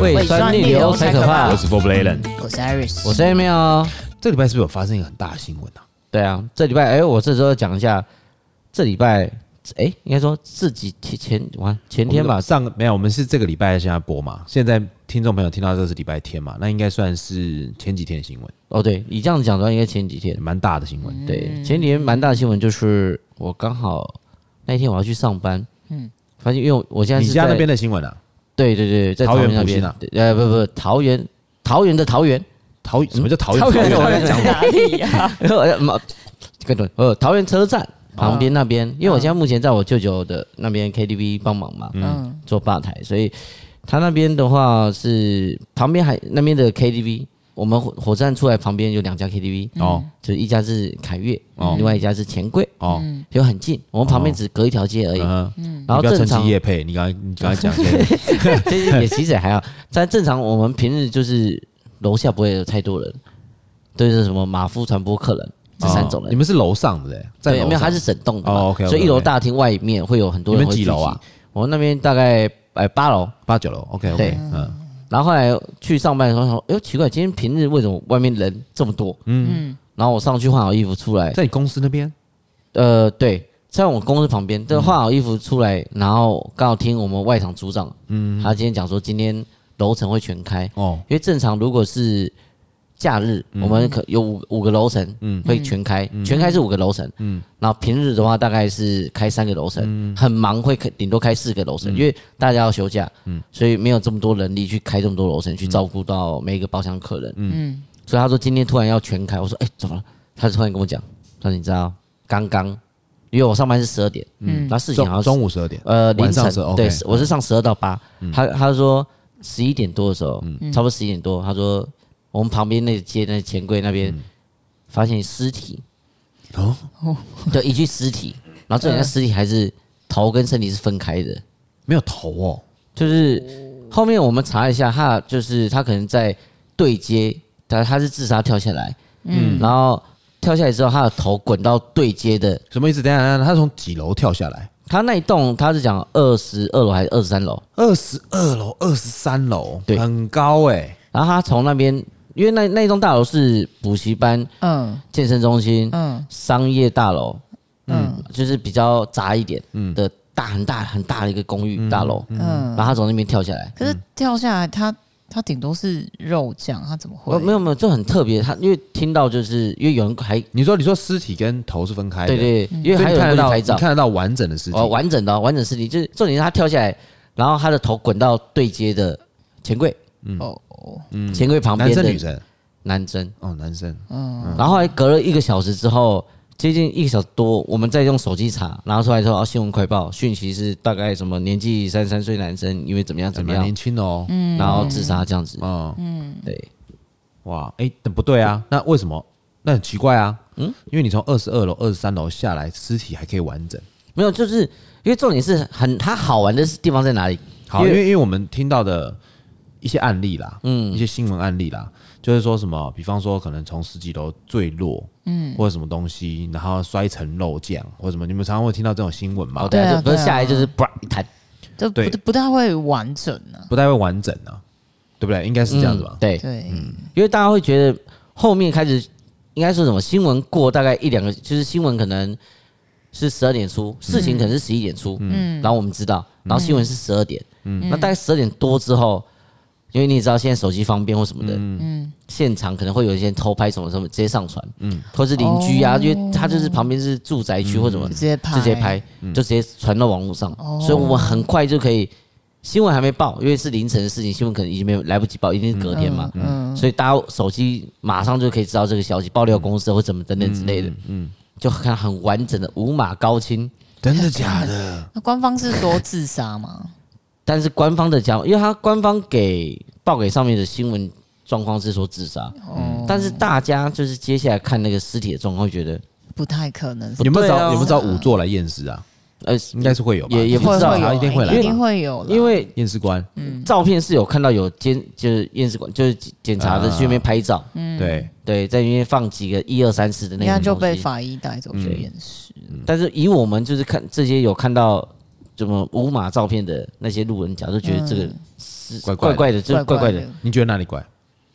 胃酸逆流才可怕。我是 For Blayden，我是 Iris，我是 Emil。这礼拜是不是有发生一个很大的新闻啊？对啊，这礼拜哎，我这时候讲一下，这礼拜哎，应该说自己前前完前天吧，上没有，我们是这个礼拜现在播嘛。现在听众朋友听到这是礼拜天嘛，那应该算是前几天的新闻。哦，对，你这样讲的话，应该前几天蛮大的新闻。对，前几天蛮大的新闻就是我刚好那一天我要去上班，嗯，发现因为我现在是你家那边的新闻啊。对对对，在桃园那边。啊，呃不不，桃园桃园的桃园。桃什么叫桃园？桃园我在讲哪里呀？跟着呃桃园车站旁边那边，因为我现在目前在我舅舅的那边 KTV 帮忙嘛，嗯，做吧台，所以他那边的话是旁边还那边的 KTV。我们火火车站出来旁边有两家 KTV 哦，就是一家是凯悦，哦，另外一家是钱柜哦，就很近，我们旁边只隔一条街而已。嗯，然后正常夜配，你刚才你刚才讲，其实也其实也还好。在正常我们平日就是楼下不会有太多人，对是什么马夫传播客人这三种人。你们是楼上的在没有，它是整栋的嘛，所以一楼大厅外面会有很多人。你们几楼啊？我们那边大概哎八楼八九楼，OK OK，嗯。然后后来去上班的时候说，哎呦奇怪，今天平日为什么外面人这么多？嗯，然后我上去换好衣服出来，在你公司那边？呃，对，在我公司旁边。这换好衣服出来，然后刚好听我们外场组长，嗯，他今天讲说今天楼层会全开哦，因为正常如果是。假日我们可有五五个楼层，嗯，会全开，全开是五个楼层，嗯，然后平日的话大概是开三个楼层，很忙会开顶多开四个楼层，因为大家要休假，嗯，所以没有这么多人力去开这么多楼层去照顾到每一个包厢客人，嗯，所以他说今天突然要全开，我说哎怎么了？他就突然跟我讲，他说你知道刚刚，因为我上班是十二点，嗯，然后事情好像中午十二点，呃凌晨，对，我是上十二到八，他他说十一点多的时候，差不多十一点多，他说。我们旁边那街那钱柜那边发现尸体哦，对，一具尸体，然后这人家尸体还是头跟身体是分开的，没有头哦，就是后面我们查一下，他就是他可能在对接，他他是自杀跳下来，嗯，然后跳下来之后，他的头滚到对接的，什么意思？等下等下，他从几楼跳下来？他那一栋他是讲二十二楼还是二十三楼？二十二楼、二十三楼，对，很高哎。然后他从那边。因为那那栋大楼是补习班、嗯，健身中心、嗯，商业大楼，嗯，就是比较杂一点的大很大很大的一个公寓大楼，嗯，然后他从那边跳下来，可是跳下来他他顶多是肉酱，他怎么会？没有没有，就很特别。他因为听到就是因为有人还你说你说尸体跟头是分开的，对对，因为还有人拍照，看得到完整的尸体，哦，完整的完整尸体，就是重点是他跳下来，然后他的头滚到对接的钱柜，嗯。哦。嗯，钱柜旁边的男生女生，男生。哦，男生，嗯，然后还隔了一个小时之后，接近一个小时多，我们再用手机查，拿出来之后，新闻快报讯息是大概什么年纪三十三岁男生，因为怎么样怎么样，年轻哦，嗯，然后自杀这样子，嗯。嗯，对，哇，哎，不对啊，那为什么？那很奇怪啊，嗯，因为你从二十二楼、二十三楼下来，尸体还可以完整，没有，就是因为重点是很它好玩的地方在哪里？好，因为因为我们听到的。一些案例啦，嗯，一些新闻案例啦，就是说什么，比方说可能从十几楼坠落，嗯，或者什么东西，然后摔成肉酱，或者什么，你们常常会听到这种新闻嘛？对啊，不是下来就是啪一弹，就不不太会完整呢，不太会完整呢，对不对？应该是这样子吧？对。对，嗯，因为大家会觉得后面开始应该说什么新闻过大概一两个，就是新闻可能是十二点出，事情可能是十一点出，嗯，然后我们知道，然后新闻是十二点，嗯，那大概十二点多之后。因为你也知道现在手机方便或什么的，嗯，现场可能会有一些偷拍什么什么直接上传，嗯，或是邻居啊，因为他就是旁边是住宅区或什么，直接拍，直接拍，就直接传到网络上，所以我们很快就可以，新闻还没报，因为是凌晨的事情，新闻可能已经没有来不及报，一定是隔天嘛，嗯，所以大家手机马上就可以知道这个消息，爆料公司或怎么等等之类的，嗯，就看很完整的五马高清，真的假的？那官方是说自杀吗？但是官方的讲，因为他官方给报给上面的新闻状况是说自杀，嗯，但是大家就是接下来看那个尸体的状况，会觉得不太可能。有没有找有没有找仵作来验尸啊？呃，应该是会有吧，也也不知道，他一定会来，一定会有，因为验尸官，嗯，照片是有看到有监，就是验尸官，就是检查的去那边拍照，嗯，对对，在那边放几个一二三四的那个，应该就被法医带走去验尸。但是以我们就是看这些有看到。怎么无码照片的那些路人甲，就觉得这个是怪怪的怪怪的，就是怪怪的。你觉得哪里怪？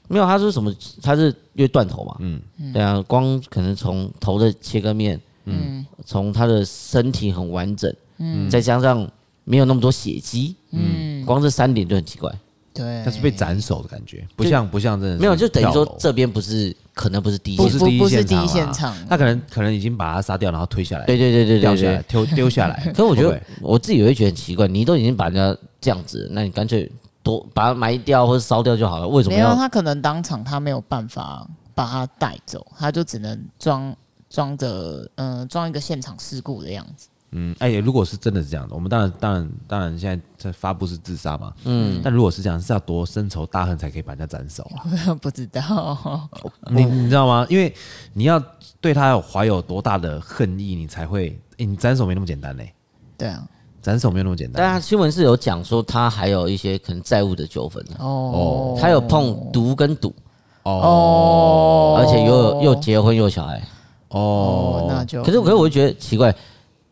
没有，他说什么？他是因为断头嘛？嗯，对啊，光可能从头的切割面，嗯，从他的身体很完整，嗯，再加上没有那么多血迹，嗯，光这三点就很奇怪。对，他是被斩首的感觉，不像不像真的。没有，就等于说这边不是，可能不是第一，不是第一现场，他可能可能已经把他杀掉，然后推下来。对对对对对，掉下来，丢丢下来。可是我觉得我自己也会觉得很奇怪，你都已经把人家这样子，那你干脆多把它埋掉或者烧掉就好了。为什么？没有，他可能当场他没有办法把他带走，他就只能装装着，嗯，装一个现场事故的样子。嗯，哎、欸，如果是真的是这样的，我们当然当然当然现在在发布是自杀嘛，嗯，但如果是这样，是要多深仇大恨才可以把人家斩首啊？不知道，你你知道吗？因为你要对他有怀有多大的恨意，你才会，欸、你斩首没那么简单嘞。对啊，斩首没有那么简单。但他新闻是有讲说他还有一些可能债务的纠纷的哦，他有碰毒跟赌哦，而且又又结婚又小孩哦，那就可是可是我就觉得奇怪。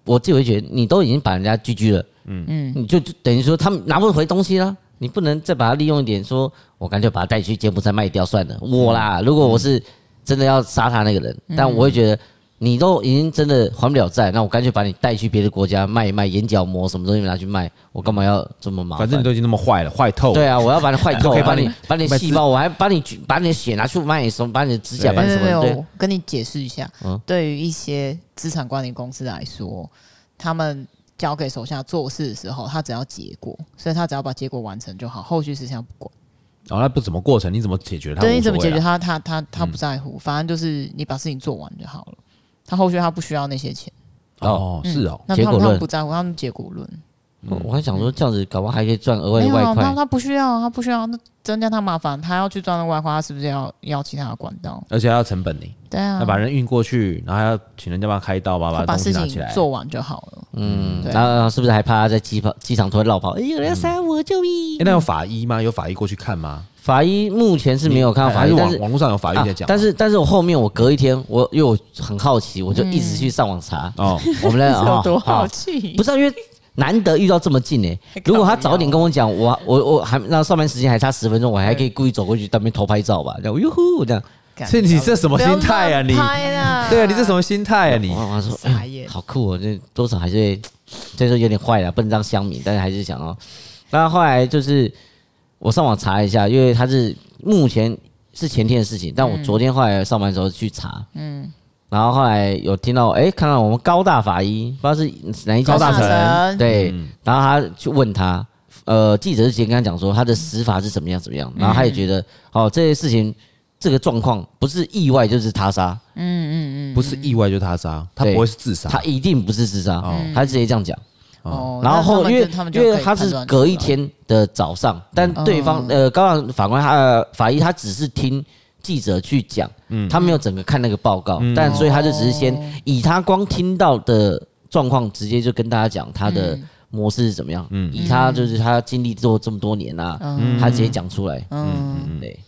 我自己会觉得，你都已经把人家拒拒了，嗯嗯，你就等于说他们拿不回东西了，你不能再把它利用一点，说我干脆把它带去柬埔寨卖掉算了。我啦，如果我是真的要杀他那个人，但我会觉得。你都已经真的还不了债，那我干脆把你带去别的国家卖一卖眼角膜什么东西拿去卖，我干嘛要这么麻烦？反正你都已经那么坏了，坏透了。对啊，我要把你坏透，可以把你把你细胞，我还把你把你的血拿去卖什么，把你的指甲把什么？跟你解释一下，对于一些资产管理公司来说，他们交给手下做事的时候，他只要结果，所以他只要把结果完成就好，后续事情不管。哦，那不怎么过程，你怎么解决他？对，你怎么解决他？他他他不在乎，反正就是你把事情做完就好了。他后续他不需要那些钱哦，是哦，那他们他们不在乎，他们结果论。我还想说这样子搞不好还可以赚额外的外快。他他不需要，他不需要，那增加他麻烦，他要去赚那外快，他是不是要要其他的管道？而且要成本呢？对啊，要把人运过去，然后还要请人家帮他开刀，把把东西拿起来做完就好了。嗯，然后是不是还怕他在机跑机场突然落跑？哎，有人要杀我，救命！那有法医吗？有法医过去看吗？法医目前是没有看到法医，但是网络上有法医在讲。但是，但是我后面我隔一天，我因为我很好奇，我就一直去上网查。哦，我们来 有多好奇？不是因为难得遇到这么近诶。如果他早点跟我讲，我我我还那上班时间还差十分钟，我还可以故意走过去当面偷拍照吧？这样哟呼这样。所以你这什么心态啊？你对啊，你这什么心态啊？你我说好酷哦，这多少还是虽然说有点坏了，不能当乡民，但是还是想哦。那后来就是。我上网查一下，因为他是目前是前天的事情，但我昨天后来上班的时候去查，嗯，然后后来有听到，哎，看到我们高大法医，不知道是哪一家高大成，对，然后他去问他，呃，记者之前跟他讲说他的死法是怎么样怎么样，然后他也觉得，哦，这些事情这个状况不是意外就是他杀，嗯嗯嗯，不是意外就是他杀，他不会是自杀，他一定不是自杀，他直接这样讲。哦，然后因为因为他是隔一天的早上，但对方呃，高大法官他的法医他只是听记者去讲，嗯，他没有整个看那个报告，但所以他就只是先以他光听到的状况，直接就跟大家讲他的模式是怎么样，嗯，以他就是他经历做这么多年啊，他直接讲出来，嗯。嗯对，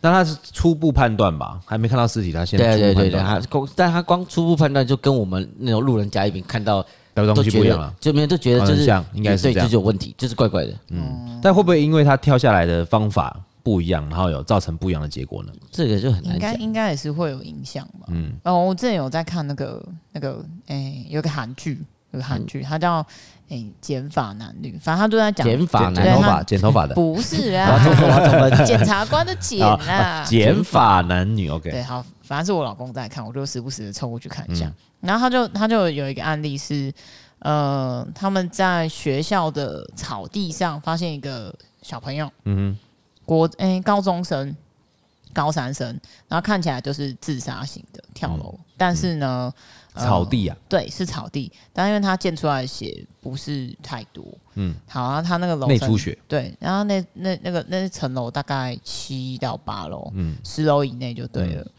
那他是初步判断吧，还没看到尸体，他先对对对对，他光但他光初步判断就跟我们那种路人甲乙丙看到。都觉得就没有，就觉得就是像应该是这样，就是有问题，就是怪怪的。嗯，但会不会因为他跳下来的方法不一样，然后有造成不一样的结果呢？这个就很难讲。应该应该也是会有影响吧。嗯，哦，我之前有在看那个那个，哎，有个韩剧，有个韩剧，它叫哎剪发男女，反正他都在讲剪发男头发剪头发的，不是啊，检察官的剪啊，剪发男女。OK，对，好，反正是我老公在看，我就时不时的凑过去看一下。然后他就他就有一个案例是，呃，他们在学校的草地上发现一个小朋友，嗯哼，国哎、欸、高中生，高三生，然后看起来就是自杀型的跳楼，嗯、但是呢，草地啊，对，是草地，但因为它溅出来的血不是太多，嗯，好，然后他那个楼层内出血，对，然后那那那个那层楼大概七到八楼，嗯，十楼以内就对了。嗯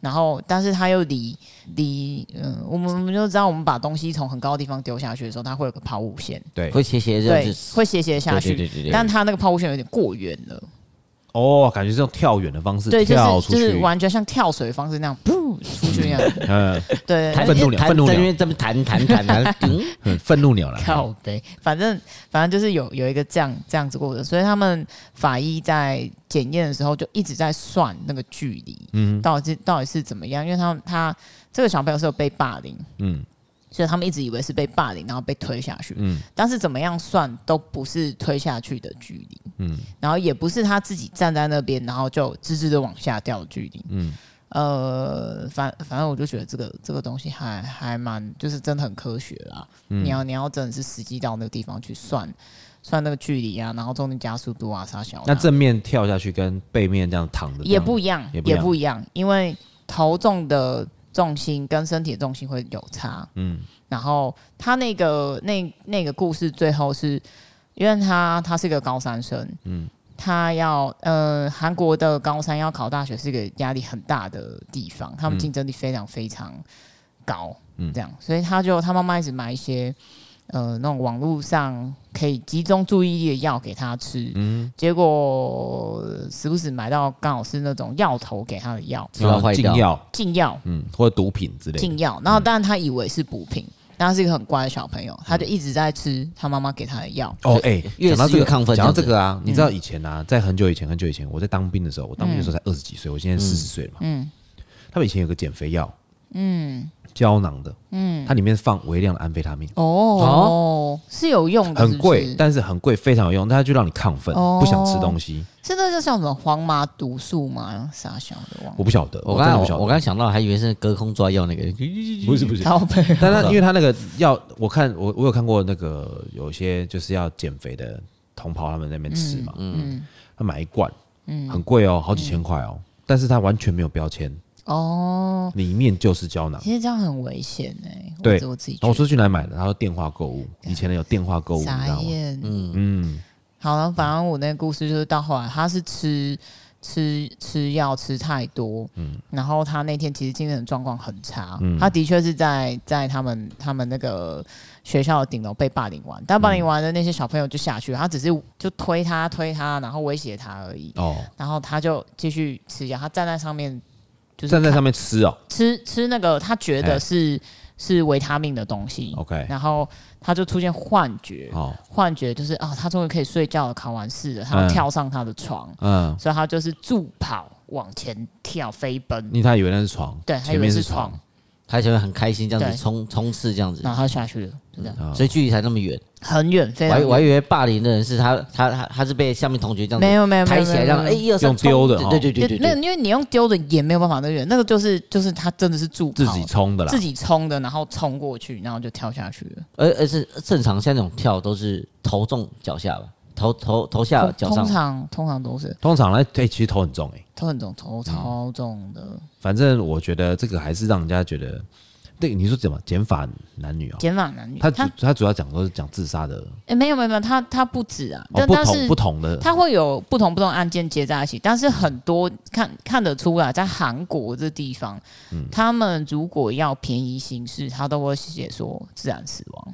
然后，但是它又离离，嗯，我们我们就知道，我们把东西从很高的地方丢下去的时候，它会有个抛物线，对，会斜斜，对，会斜斜下去，对对对对。但它那个抛物线有点过远了，哦，感觉是用跳远的方式对，跳出去，就是完全像跳水的方式那样，噗出去那样。嗯，对，愤怒鸟，愤怒鸟，因为这边弹弹弹，嗯，愤怒鸟了。靠北，反正反正就是有有一个这样这样子过的，所以他们法医在检验的时候就一直在算那个距离，嗯，到底是到底是怎么样？因为他他这个小朋友是有被霸凌，嗯。所以他们一直以为是被霸凌，然后被推下去。嗯，但是怎么样算都不是推下去的距离。嗯，然后也不是他自己站在那边，然后就直直的往下掉的距离。嗯，呃，反反正我就觉得这个这个东西还还蛮，就是真的很科学啦。嗯，你要你要真的是实际到那个地方去算算那个距离啊，然后中间加速度啊啥小。那正面跳下去跟背面这样躺的也不一样，也不一样，也不一样，因为头重的。重心跟身体的重心会有差，嗯，然后他那个那那个故事最后是，因为他他是一个高三生，嗯，他要呃韩国的高三要考大学是一个压力很大的地方，他们竞争力非常非常高，嗯，这样，所以他就他妈妈一直买一些。呃，那种网络上可以集中注意力的药给他吃，嗯，结果时不时买到刚好是那种药头给他的药，禁药，禁药，嗯，或者毒品之类的。禁药。然后当然他以为是补品，但他是一个很乖的小朋友，他就一直在吃他妈妈给他的药。哦，哎，讲到这个亢奋，讲到这个啊，你知道以前啊，在很久以前很久以前，我在当兵的时候，我当兵的时候才二十几岁，我现在四十岁了嘛，嗯，他们以前有个减肥药，嗯。胶囊的，嗯，它里面放微量的安非他命，哦。哦，是有用的，很贵，但是很贵，非常有用，但它就让你亢奋，不想吃东西。是那就像什么黄麻毒素吗？傻小的忘？我不晓得，我刚才我刚才想到，还以为是隔空抓药那个，不 是不是，但他因为他那个药，我看我我有看过那个有些就是要减肥的同袍他们在那边吃嘛，嗯，他买一罐，嗯，很贵哦，好几千块哦，但是他完全没有标签。哦，里面就是胶囊，其实这样很危险哎。对，我自己，我说去哪买的？他说电话购物，以前呢有电话购物。嗯嗯，好了，反正我那个故事就是到后来，他是吃吃吃药吃太多，嗯，然后他那天其实精神状况很差，嗯，他的确是在在他们他们那个学校的顶楼被霸凌完，但霸凌完的那些小朋友就下去了，他只是就推他推他，然后威胁他而已。哦，然后他就继续吃药，他站在上面。站在上面吃哦，吃吃那个他觉得是是维他命的东西，OK，然后他就出现幻觉，哦，幻觉就是啊，他终于可以睡觉了，考完试了，他要跳上他的床，嗯，所以他就是助跑往前跳飞奔，因为他以为那是床，对，他以为是床，他就会很开心这样子冲冲刺这样子，然后他下去了，就这样，所以距离才那么远。很远，非常远。我还以为霸凌的人是他，他他他是被下面同学这样子没有没有抬起来，这样哎，用丢的，对对对对，那因为你用丢的也没有办法那远，那个就是就是他真的是助自己冲的啦，自己冲的，然后冲过去，然后就跳下去了。而而是正常像那种跳都是头重脚下吧，头头头下脚上。通常通常都是。通常来，对，其实头很重哎，头很重，头超重的。反正我觉得这个还是让人家觉得。对，你说怎么减法男女啊？减法男女，他主他主要讲都是讲自杀的。哎、欸，没有没有没有，他他不止啊，哦、但是不同的，他会有不同不同案件接在一起，但是很多看看得出来，在韩国这地方，嗯、他们如果要便宜行事，他都会写说自然死亡、哦、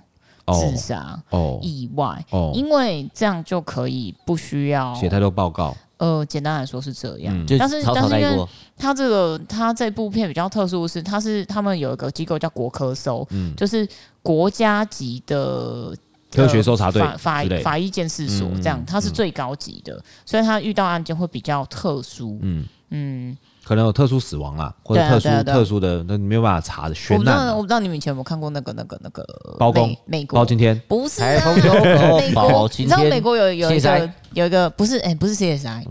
自杀、哦、意外，哦、因为这样就可以不需要写太多报告。呃，简单来说是这样，嗯、但是但是因为他这个他这部片比较特殊的是，他是他们有一个机构叫国科搜，嗯，就是国家级的科学搜查队法法法医鉴识所，这样他是最高级的，嗯、所以他遇到案件会比较特殊，嗯。嗯。嗯可能有特殊死亡啦，或者特殊特殊的，那你没有办法查的悬案。我不知道，我不知道你们以前有没有看过那个那个那个包公？美国。包青天？不是啊，美国，你知道美国有有一个有一个不是哎，不是 CSI。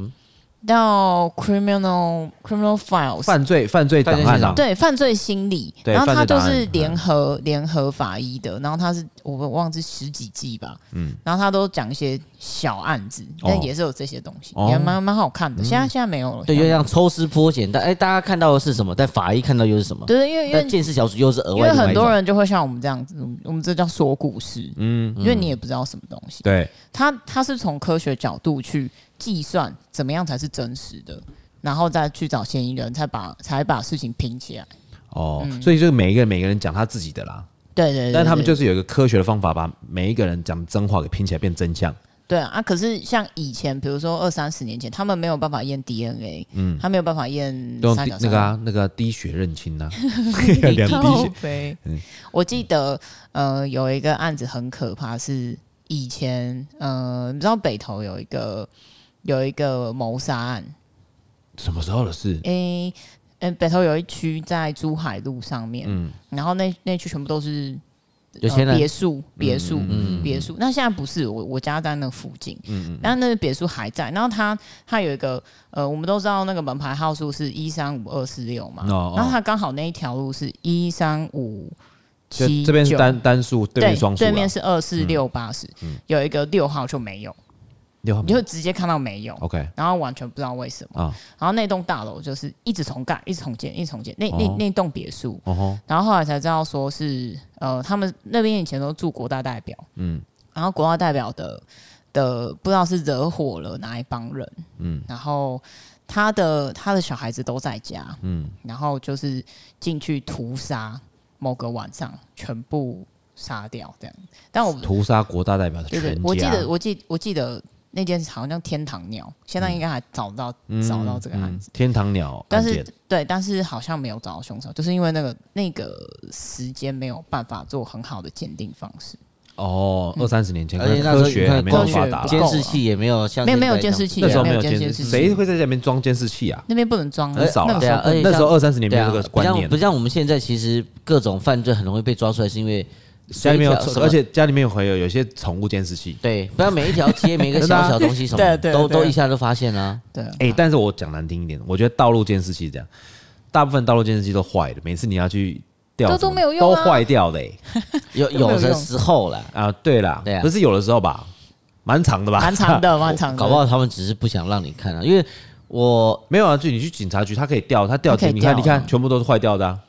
叫 criminal criminal files 犯罪犯罪档案，对犯罪心理，然后他就是联合联合法医的，然后他是我忘记十几季吧，嗯，然后他都讲一些小案子，但也是有这些东西，也蛮蛮好看的。现在现在没有了，对，就像抽丝剥茧，但哎，大家看到的是什么？但法医看到又是什么？对，因为因为鉴识小组又是额外，因为很多人就会像我们这样子，我们这叫说故事，嗯，因为你也不知道什么东西，对，他他是从科学角度去。计算怎么样才是真实的，然后再去找嫌疑人，才把才把事情拼起来。哦，嗯、所以就是每一个人每个人讲他自己的啦。对对，对。但他们就是有一个科学的方法，把每一个人讲的真话给拼起来变真相。对啊，可是像以前，比如说二三十年前，他们没有办法验 DNA，嗯，他没有办法验三角那个啊，那个滴血认亲呐，两滴血。嗯，我记得呃有一个案子很可怕，是以前呃你知道北投有一个有一个谋杀案，什么时候的事？诶，嗯，北头有一区在珠海路上面，嗯，然后那那区全部都是。有钱人别墅，别墅，别墅。那现在不是我，我家在那附近。嗯嗯。然后那个别墅还在。然后他他有一个呃，我们都知道那个门牌号数是一三五二四六嘛。哦。然后他刚好那一条路是一三五七九。这边是单单数，对面双数。对面是二四六八十。嗯。有一个六号就没有。你就直接看到没有，OK，然后完全不知道为什么，然后那栋大楼就是一直重盖，一直重建，一直重建。那那那栋别墅，然后后来才知道说是呃，他们那边以前都住国大代表，嗯，然后国大代表的的不知道是惹火了哪一帮人，嗯，然后他的他的小孩子都在家，嗯，然后就是进去屠杀，某个晚上全部杀掉这样。但我屠杀国大代表的全家，我记得我记我记得。那件事好像天堂鸟，现在应该还找不到、嗯、找到这个案子。天堂鸟，但是对，但是好像没有找到凶手，就是因为那个那个时间没有办法做很好的鉴定方式。哦，二三十年前，而且科学还没有发达，监视器也没有像没有没有监视器，那时候没有监视器，谁会在这边装监视器啊？那边不能装，很少。那时候那时候二三十年没有这个观念，不像我们现在，其实各种犯罪很容易被抓出来，是因为。家里面有，而且家里面会有有些宠物监视器。对，不要每一条街每一个小小东西 什么，都都一下就发现了。对，哎，但是我讲难听一点，我觉得道路监视器这样，大部分道路监视器都坏的，每次你要去调，都都没有用，都坏掉的。有有的时候啦，啊，对啦，不是有的时候吧，蛮长的吧，蛮长的，蛮长的。搞不好他们只是不想让你看啊，因为我没有啊，就你去警察局，他可以调，他调，你看，你看，全部都是坏掉的。啊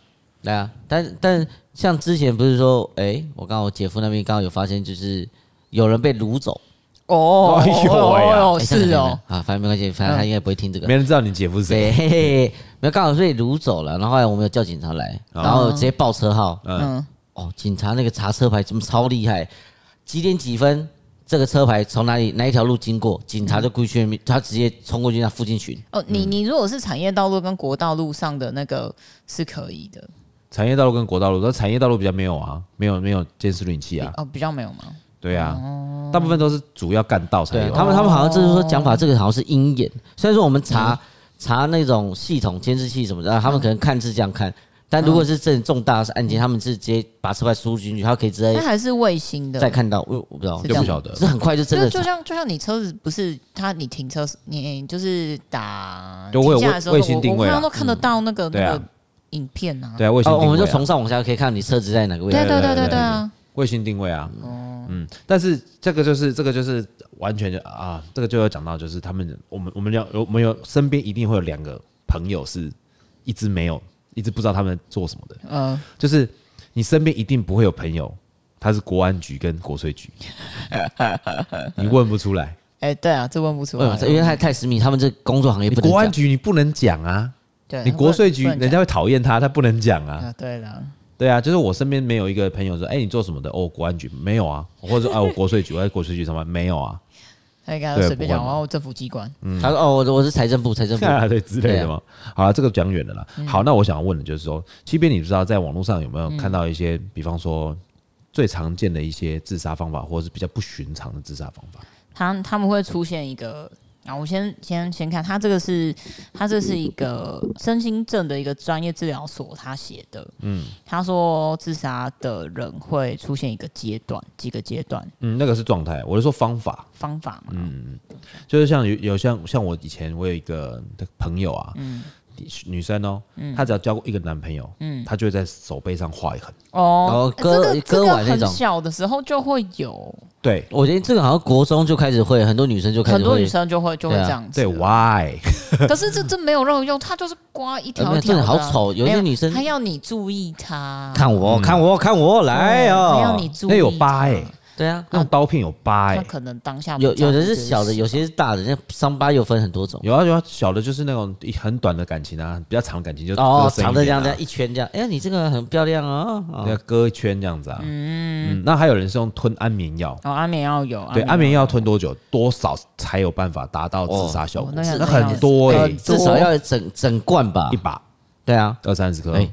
对啊，但但。像之前不是说，哎、欸，我刚好我姐夫那边刚好有发现，就是有人被掳走。哦，哦，是哦，啊，反正没关系，反正他应该不会听这个。没人知道你姐夫是谁。嘿嘿，没有刚好被掳走了，然后后来我们有叫警察来，然后直接报车号。嗯，哦，警察那个查车牌怎么超厉害？几点几分？这个车牌从哪里哪一条路经过？警察就故意去，他直接冲过去那附近寻。哦，你你如果是产业道路跟国道路上的那个是可以的。产业道路跟国道路，那产业道路比较没有啊，没有没有监视录影器啊。哦，比较没有吗？对啊，哦、大部分都是主要干道才有。他们他们好像就是说讲法，这个好像是鹰眼。虽然说我们查、嗯、查那种系统监视器什么的，他们可能看是这样看，但如果是这种重大的案件，他们是直接把车牌输入进去，他可以直接。那还是卫星的。再看到，我我不知道，就不晓得。是很快就真的就。就像就像你车子不是他，你停车你就是打停下的时候，卫星定位、啊、我刚刚都看得到那个、嗯、那个。影片啊，对啊，卫星定位、啊。哦，我们就从上往下可以看你车子在哪个位置。对对对对对啊，卫星定位啊，哦，嗯，但是这个就是这个就是完全就啊，这个就要讲到就是他们，我们我们要有我们有身边一定会有两个朋友是一直没有，一直不知道他们做什么的，嗯，就是你身边一定不会有朋友，他是国安局跟国税局，你问不出来，哎、欸，对啊，这问不出来，因为太太私密，他们这工作行业不能，国安局你不能讲啊。对你国税局，人家会讨厌他，他不能讲啊，啊。对了，对啊，就是我身边没有一个朋友说，哎、欸，你做什么的？哦，国安局没有啊，或者说啊，我国税局，我在国税局上班没有啊。他应该随便讲，哦，政府机关。嗯，他说哦，我我是财政部，财政部 对之类的嘛。啊、好了，这个讲远了啦。嗯、好，那我想问的就是说，即便你知道在网络上有没有看到一些，嗯、比方说最常见的一些自杀方法，或者是比较不寻常的自杀方法？他他们会出现一个。啊，我先先先看，他这个是，他这是一个身心症的一个专业治疗所，他写的。嗯，他说自杀的人会出现一个阶段，几个阶段。嗯，那个是状态，我是说方法。方法嘛。嗯，就是像有有像像我以前我有一个朋友啊。嗯。女生哦，她只要交过一个男朋友，嗯，她就会在手背上画一痕哦，割割完那种。小的时候就会有，对，我觉得这个好像国中就开始会，很多女生就开始，很多女生就会就会这样子。对，Why？可是这这没有任何用，她就是刮一条一条的，好丑。有些女生她要你注意她，看我，看我，看我来哦，要你注意，那有疤哎，对啊，那种刀片有疤哎、他可能当下有有的是小的，有些是大的，那伤疤又分很多种。有啊有啊，小的就是那种一很短的感情啊，比较长的感情就哦割，深一点啊长的这样这样一圈这样，哎呀，你这个很漂亮哦。要哦割一圈这样子啊。嗯那还有人是用吞安眠药，哦，安眠药有，对，安眠药吞多久，多少才有办法达到自杀效果？哦那很多哎、很至少要整整罐吧一？把对啊，二三十颗。哎，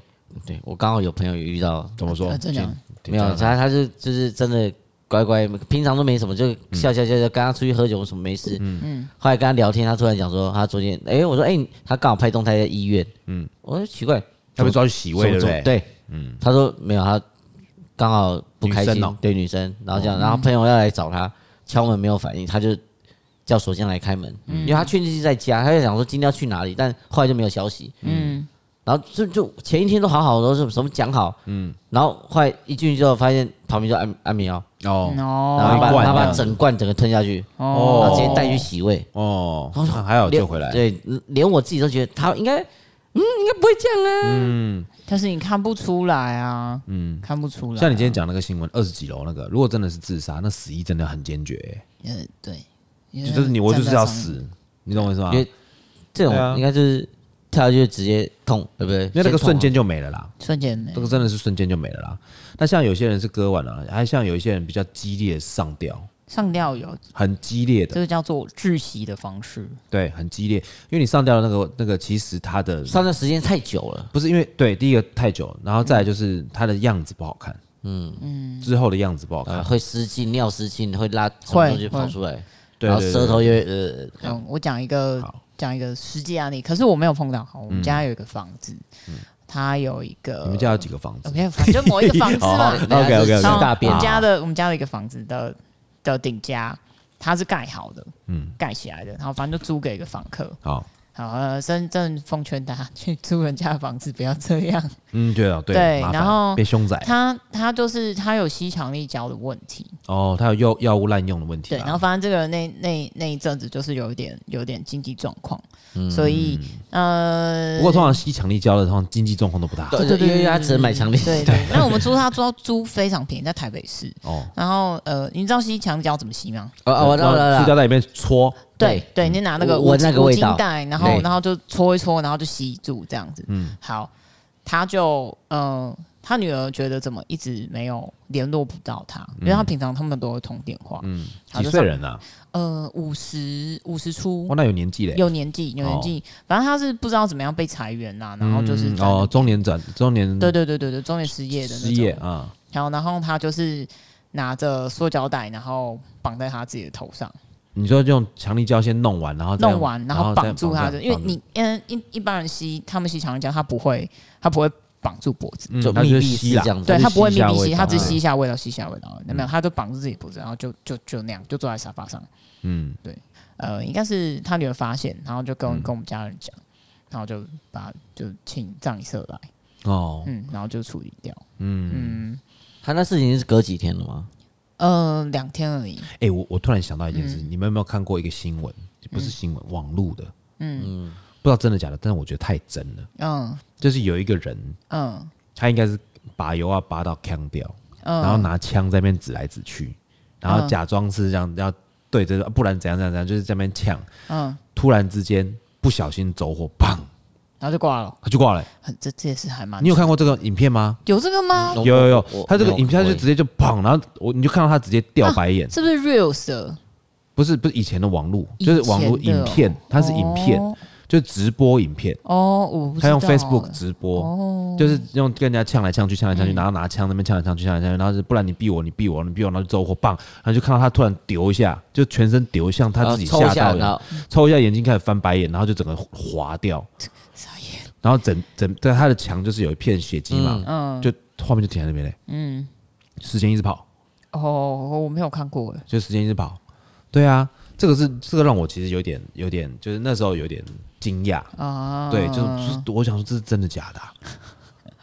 对我刚好有朋友也遇到，怎么说呃？真的没有他他就就是真的乖乖，平常都没什么，就笑笑笑笑，跟他出去喝酒什么没事。嗯嗯。后来跟他聊天，他突然讲说他昨天，哎，我说哎，他刚好拍动态在医院。嗯。我说奇怪，他被抓去洗胃，对不对？对，嗯。他说没有，他刚好不开心对女生，然后这样，然后朋友要来找他，敲门没有反应，他就叫锁匠来开门，因为他确定是在家，他就想说今天要去哪里，但后来就没有消息。嗯，然后就就前一天都好好的，什么什么讲好，嗯，然后后来一进去之后，发现旁边就安安眠药，哦。然哦后把他把整罐整个吞下去，然哦后直接带去洗胃，哦，还好救回来。对，连我自己都觉得他应该，嗯，应该不会这样啊，嗯，但是你看不出来啊，嗯，看不出来啊。像你今天讲那个新闻，二十几楼那个，如果真的是自杀，那死意真的很坚决、欸，呃，对，就是你我就是要死，你懂我意思吗？因为这种应该就是跳下去直接痛，对不对？因为那个瞬间就没了啦，瞬间没这个真的是瞬间就没了啦。那像有些人是割完了，还像有一些人比较激烈的上吊，上吊有很激烈的，这个叫做窒息的方式，对，很激烈。因为你上吊的那个那个，其实他的上的时间太久了，不是因为对第一个太久了，然后再来就是他的样子不好看，嗯。嗯，之后的样子不好看。呃，，会失禁、尿失禁，会拉什么东西跑出来，对然后舌头又会呃，嗯，我讲一个好讲一个实际案例，可是我没有碰到。好，我们家有一个房子，它有一个，你们家有几个房子？OK，反正某一个房子嘛，哦 OK，OK，OK 然后大便我们家的我们家的一个房子的的顶家，它是盖好的，嗯，盖起来的，然后反正就租给一个房客。好，好，呃，深圳奉劝大家去租人家的房子，不要这样。嗯，对啊，对，对然后被凶宅他他就是他有吸强力胶的问题，哦，他有药药物滥用的问题对，啊，然后反正这个人那那那一阵子就是有一点有点经济状况，嗯。所以呃，不过通常吸强力胶的，通常经济状况都不大。对。对对，因为他只能买强力，对对，那我们租他租到租非常便宜，在台北市。哦，然后呃，你知道吸强力胶怎么吸吗？哦哦，我知道了，塑胶袋里面搓，对对，你拿那个闻那个五味道袋，然后然后就搓一搓，然后就吸住这样子。嗯，好，他就呃，他女儿觉得怎么一直没有联络不到他，因为他平常他们都会通电话。嗯，好几岁人啊？呃，五十五十出哦，，那有年纪嘞，有年纪有年纪，反正他是不知道怎么样被裁员啦，然后就是嗯哦，中年转中年对对对对对，中年失业的失。业啊，然后然后他就是拿着塑胶袋，然后绑在他自己的头上，你说用强力胶先弄完，然后弄完然后绑住他的，因为你嗯一一般人吸他们吸强力胶，他不会他不会绑住脖子，就就密闭吸这样子，对他不会密闭吸，他只吸一下味道，吸一下味道，那没有他就绑住自己脖子，然后就就就那样就坐在沙发上，嗯，对呃，应该是他女儿发现，然后就跟、嗯。跟我们家人讲，然后就把就请葬仪社来，哦，嗯，然后就处理掉，嗯，嗯。他那事情是隔几天了吗？呃两天而已，哎，我我突然想到一件事，嗯。你们有没有看过一个新闻？不是新闻，网路的，嗯。不知道真的假的，但是我觉得太真了。嗯。就是有一个人，嗯。他应该是把油啊拔到呛掉，嗯，然后拿枪在那边指来指去，然后假装是这样要对着，不然怎样怎样怎样，就是在那边呛。嗯，突然之间不小心走火，砰，然后就挂了，他就挂了。欸。很这这也是还蛮，你有看过这个影片吗？有这个吗？我有有有，他这个影片他就直接就砰，然后我你就看到他直接掉白眼，是不是 reels 的？不是不是以前的网络，就是网络以前的哦影片，它是影片，哦。就是直播影片，哦，我不知他用道。Facebook 欸直播，哦，就是用跟人家呛来呛去，呛来呛去，嗯。然后拿枪那边呛来呛去，呛来呛去，然后是不然你逼我，你逼我，你逼我，然后就走火，棒，然后就看到他突然丢一下，就全身丢向他自己然后抽一下，吓到了，然后抽一下眼睛开始翻白眼，然后就整个滑掉，然后整整在他的墙就是有一片血迹嘛，嗯。就画面就停在那边嘞，嗯，时间一直跑，哦，我没有看过哎，就时间一直跑，对啊，这个是这个让我其实有点有点，就是那时候有点惊讶。啊，对，就是就是我想说这是真的假的啊、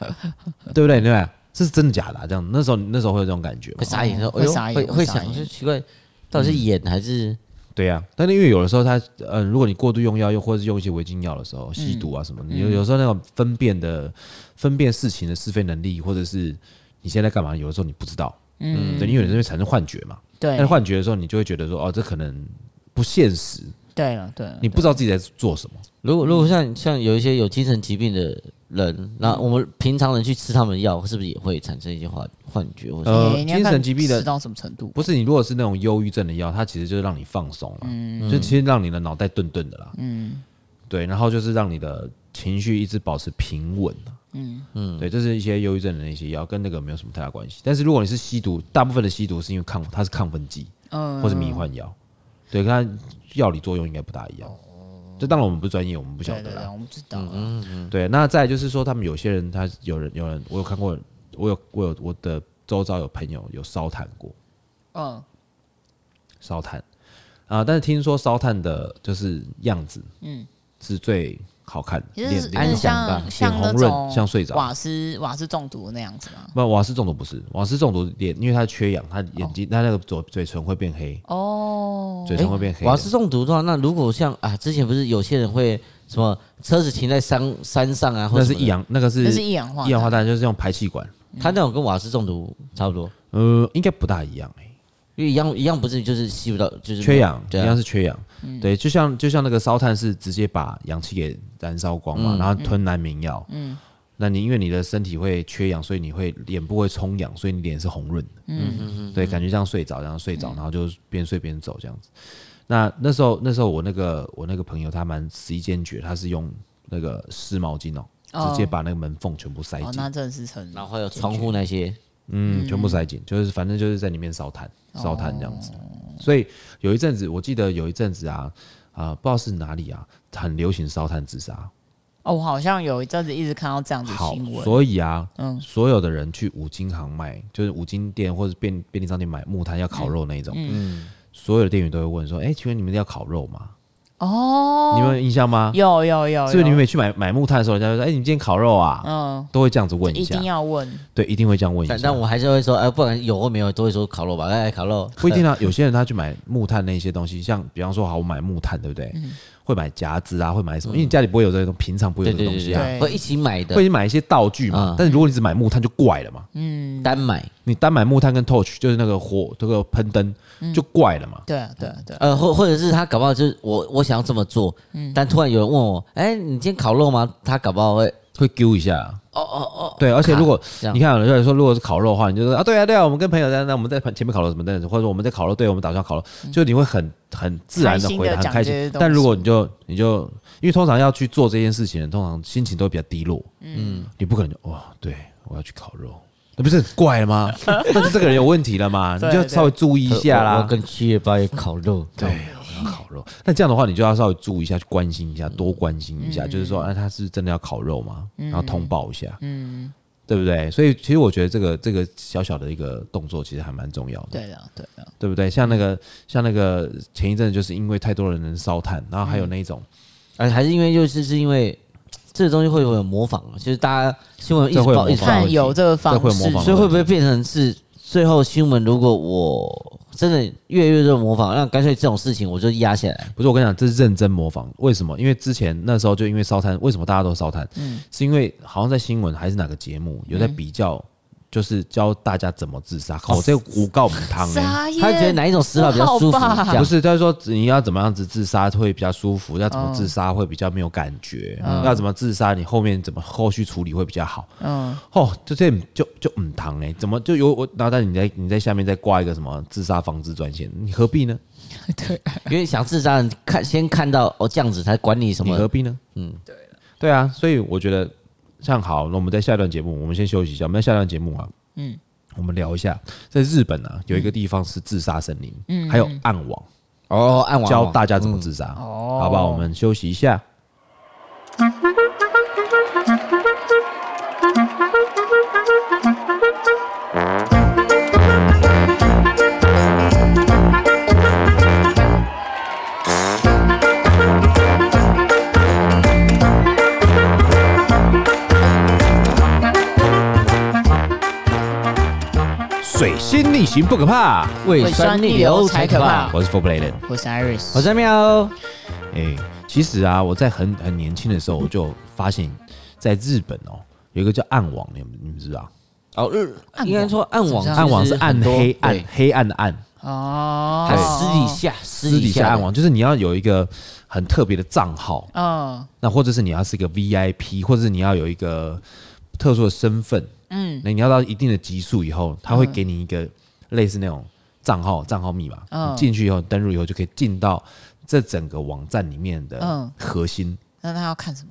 对不对？对不对？这是真的假的啊、这样那时候那时候会有这种感觉吗？会？傻眼，说会会想，就奇怪，到底是演还是对呀、但是因为有的时候他嗯、如果你过度用药，又或者是用一些违禁药的时候，吸毒啊什么，你有有时候那种分辨的分辨事情的是非能力，或者是你现在干嘛，有的时候你不知道，嗯，对，因为有人会产生幻觉嘛。对。但是幻觉的时候，你就会觉得说，哦，这可能不现实。对了，对。你不知道自己在做什么。如果如果像像有一些有精神疾病的人，那我们平常人去吃他们的药，是不是也会产生一些幻幻觉？或者呃，精神疾病的吃到什么程度？不是你如果是那种忧郁症的药，它其实就是让你放松了，嗯，就其实让你的脑袋顿顿的啦，嗯，对，然后就是让你的情绪一直保持平稳，嗯。嗯，对，这是一些忧郁症的那些药，跟那个没有什么太大关系。但是如果你是吸毒，大部分的吸毒是因为抗，它是亢奋剂，嗯，或是迷幻药，对，跟它药理作用应该不大一样。这当然我们不专业，我们不晓得啦。对对对，我们不知道。嗯嗯。对，那再就是说，他们有些人，他有人有人，我有看过，我有我有我的周遭有朋友有烧炭过。嗯。烧炭啊，但是听说烧炭的就是样子，嗯，是最。好看，脸安详吧，脸红润，像睡着。瓦斯瓦斯中毒那样子吗？不，瓦斯中毒不是，瓦斯中毒脸，因为他缺氧，他眼睛，他那个嘴嘴唇会变黑。哦，嘴唇会变黑。瓦斯中毒的话，那如果像啊，之前不是有些人会什么车子停在山山上啊，或者是一氧，那个是那是一氧化一氧化氮，就是用排气管。他那种跟瓦斯中毒差不多？呃，应该不大一样哎。因为一样一样不是就是吸不到，就是缺氧，一样是缺氧。对，就像就像那个烧炭是直接把氧气给燃烧光嘛，然后吞安眠药。嗯，那你因为你的身体会缺氧，所以你会脸部会充氧，所以你脸是红润的。嗯嗯嗯，对，感觉像睡着，然后睡着，然后就边睡边走这样子。那那时候那时候我那个我那个朋友他蛮死意坚决，他是用那个湿毛巾哦，直接把那个门缝全部塞紧。那真的是很，然后还有窗户那些。嗯，全部塞紧，就是反正就是在里面烧炭，烧炭这样子。所以有一阵子，我记得有一阵子啊，啊，不知道是哪里啊，很流行烧炭自杀。哦，我好像有一阵子一直看到这样子新闻。所以啊，嗯，所有的人去五金行买，就是五金店或者便便利商店买木炭要烤肉那一种，嗯，所有的店员都会问说，哎，请问你们要烤肉吗？哦，你们有印象吗？有有有，所以你们每去买买木炭的时候，人家就说：“哎，你今天烤肉啊？”嗯，都会这样子问一下，一定要问。对，一定会这样问一下。但我还是会说：“哎，不管有或没有，都会说烤肉吧。”哎，烤肉不一定啊。有些人他去买木炭那些东西，像比方说，好，我买木炭，对不对？会买夹子啊，会买什么？因为你家里不会有这种平常不会有的东西啊，会一起买的，会买一些道具嘛。但是如果你只买木炭，就怪了嘛。嗯，单买你单买木炭跟 torch，就是那个火这个喷灯。就怪了嘛？对啊，对啊，对。呃，或或者是他搞不好就是我我想要这么做，嗯，但突然有人问我，哎，你今天烤肉吗？他搞不好会会丢一下。哦哦哦，对，而且如果你看有人说如果是烤肉的话，你就说啊，对啊对啊，我们跟朋友在那我们在前面烤肉什么的，或者说我们在烤肉，对，我们打算烤肉，就你会很很自然的回答，很开心。但如果你就你就因为通常要去做这件事情，通常心情都会比较低落，嗯，你不可能就哇，对我要去烤肉。那不是很怪了吗？那是这个人有问题了嘛？你就稍微注意一下啦。我跟七月八月烤肉，对，我要烤肉。那这样的话，你就要稍微注意一下，去关心一下，多关心一下，就是说，哎，他是真的要烤肉吗？然后通报一下，嗯，对不对？所以，其实我觉得这个这个小小的一个动作，其实还蛮重要的。对的，对的，对不对？像那个像那个前一阵，就是因为太多人能烧炭，然后还有那种，哎，还是因为就是是因为。这个东西会不会有模仿？就是大家新闻一直报，一直看有这个方式，所以会不会变成是最后新闻？如果我真的越来越热模仿，那干脆这种事情我就压下来。不是我跟你讲，这是认真模仿。为什么？因为之前那时候就因为烧炭，为什么大家都烧炭？嗯，是因为好像在新闻还是哪个节目有在比较。就是教大家怎么自杀，哦这五告五汤哎，他觉得哪一种死法比较舒服？不是，他说你要怎么样子自杀会比较舒服，要怎么自杀会比较没有感觉，要怎么自杀你后面怎么后续处理会比较好？嗯，哦，就这就就五汤哎，怎么就有我？然后你在你在下面再挂一个什么自杀防治专线，你何必呢？对，因为想自杀看先看到哦这样子才管你什么，你何必呢？嗯，对对啊，所以我觉得。这样好，那我们在下一段节目，我们先休息一下。我们在下一段节目啊，嗯，我们聊一下，在日本啊，有一个地方是自杀森林，嗯，还有暗网哦，暗网教大家怎么自杀，哦，好不好？我们休息一下。水星逆行不可怕，胃酸逆流才可怕。我是 Four Play 我是 Iris，我是喵。哎，其实啊，我在很很年轻的时候，我就发现，在日本哦，有一个叫暗网，你们你们知道？哦，日应该说暗网，暗网是暗黑暗黑暗的暗。哦，还私底下私底下。暗网，就是你要有一个很特别的账号，嗯，那或者是你要是一个 VIP，或者是你要有一个特殊的身份，嗯，那你要到一定的级数以后，他会给你一个类似那种账号账号密码，嗯，进去以后登录以后就可以进到这整个网站里面的核心。那他要看什么？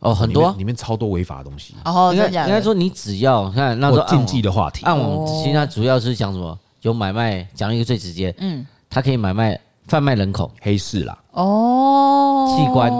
哦，很多里面超多违法的东西。哦，应该应该说你只要看那种禁忌的话题，暗网其实它主要是讲什么？有买卖，讲一个最直接，嗯，它可以买卖贩卖人口、黑市啦，哦，器官，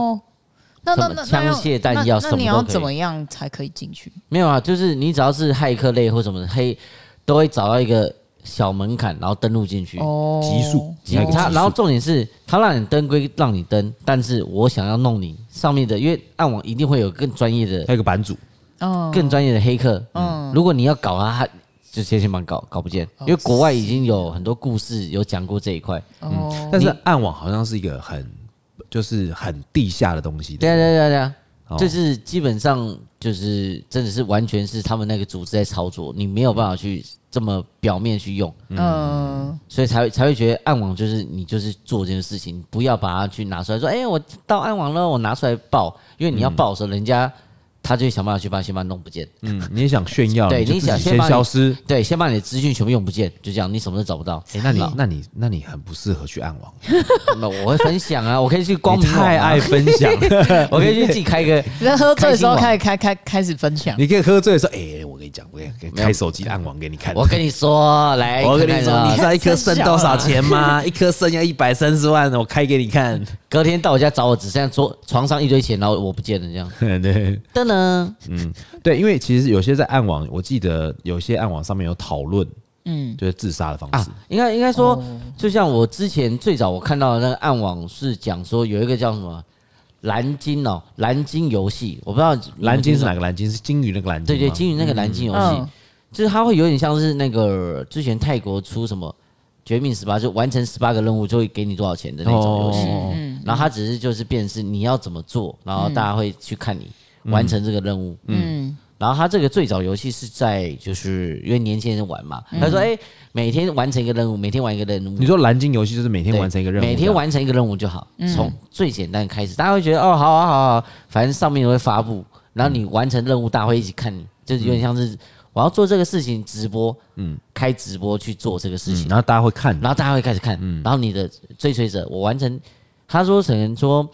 那那那枪械弹药什么都可以。你要怎么样才可以进去？没有啊，就是你只要是骇客类或什么的黑，都会找到一个。小门槛，然后登录进去，哦，级数，他，然后重点是，他让你登归让你登，但是我想要弄你上面的，因为暗网一定会有更专业的，还有个版主，哦，更专业的黑客，嗯，如果你要搞啊，他就先先把搞搞不见，因为国外已经有很多故事有讲过这一块，嗯，但是暗网好像是一个很，就是很地下的东西，对对？对对，就是基本上就是真的是完全是他们那个组织在操作，你没有办法去。这么表面去用，嗯，所以才会才会觉得暗网就是你就是做这件事情，不要把它去拿出来说，哎，我到暗网了，我拿出来报，因为你要报的时候，人家。他就会想办法去把先把它弄不见。嗯，你也想炫耀，对，你想先消失，对，先把你的资讯全部用不见，就这样，你什么都找不到。哎，那你那你那你很不适合去暗网。那我会分享啊，我可以去光明。太爱分享，我可以去自己开个。那喝醉的时候开开开开始分享。你可以喝醉的时候，哎，我跟你讲，我开手机暗网给你看。我跟你说，来，我跟你说，你知道一颗肾多少钱吗？一颗肾要一百三十万，我开给你看。隔天到我家找我，只剩下桌床上一堆钱，然后我不见了，这样。对，噔噔，嗯。对，因为其实有些在暗网，我记得有些暗网上面有讨论，嗯，就是自杀的方式。啊、应该应该说，就像我之前最早我看到的那个暗网是讲说有一个叫什么蓝鲸哦，蓝鲸游戏，我不知道蓝鲸是哪个蓝鲸，是鲸鱼那个蓝鲸。对对，鲸鱼那个蓝鲸游戏，就是它会有点像是那个之前泰国出什么绝命十八，就完成十八个任务就会给你多少钱的那种游戏。然后它只是就是变成是你要怎么做，然后大家会去看你。完成这个任务，嗯，然后他这个最早游戏是在就是因为年轻人玩嘛，他说哎，每天完成一个任务，每天玩一个任务。你说蓝鲸游戏就是每天完成一个。任务，每天完成一个任务就好，从最简单开始，大家会觉得哦，好啊好啊，反正上面会发布，然后你完成任务，大家会一起看你，就是有点像是我要做这个事情直播，嗯，开直播去做这个事情，然后大家会看，然后大家会开始看，嗯。然后你的追随者，我完成，他说可能说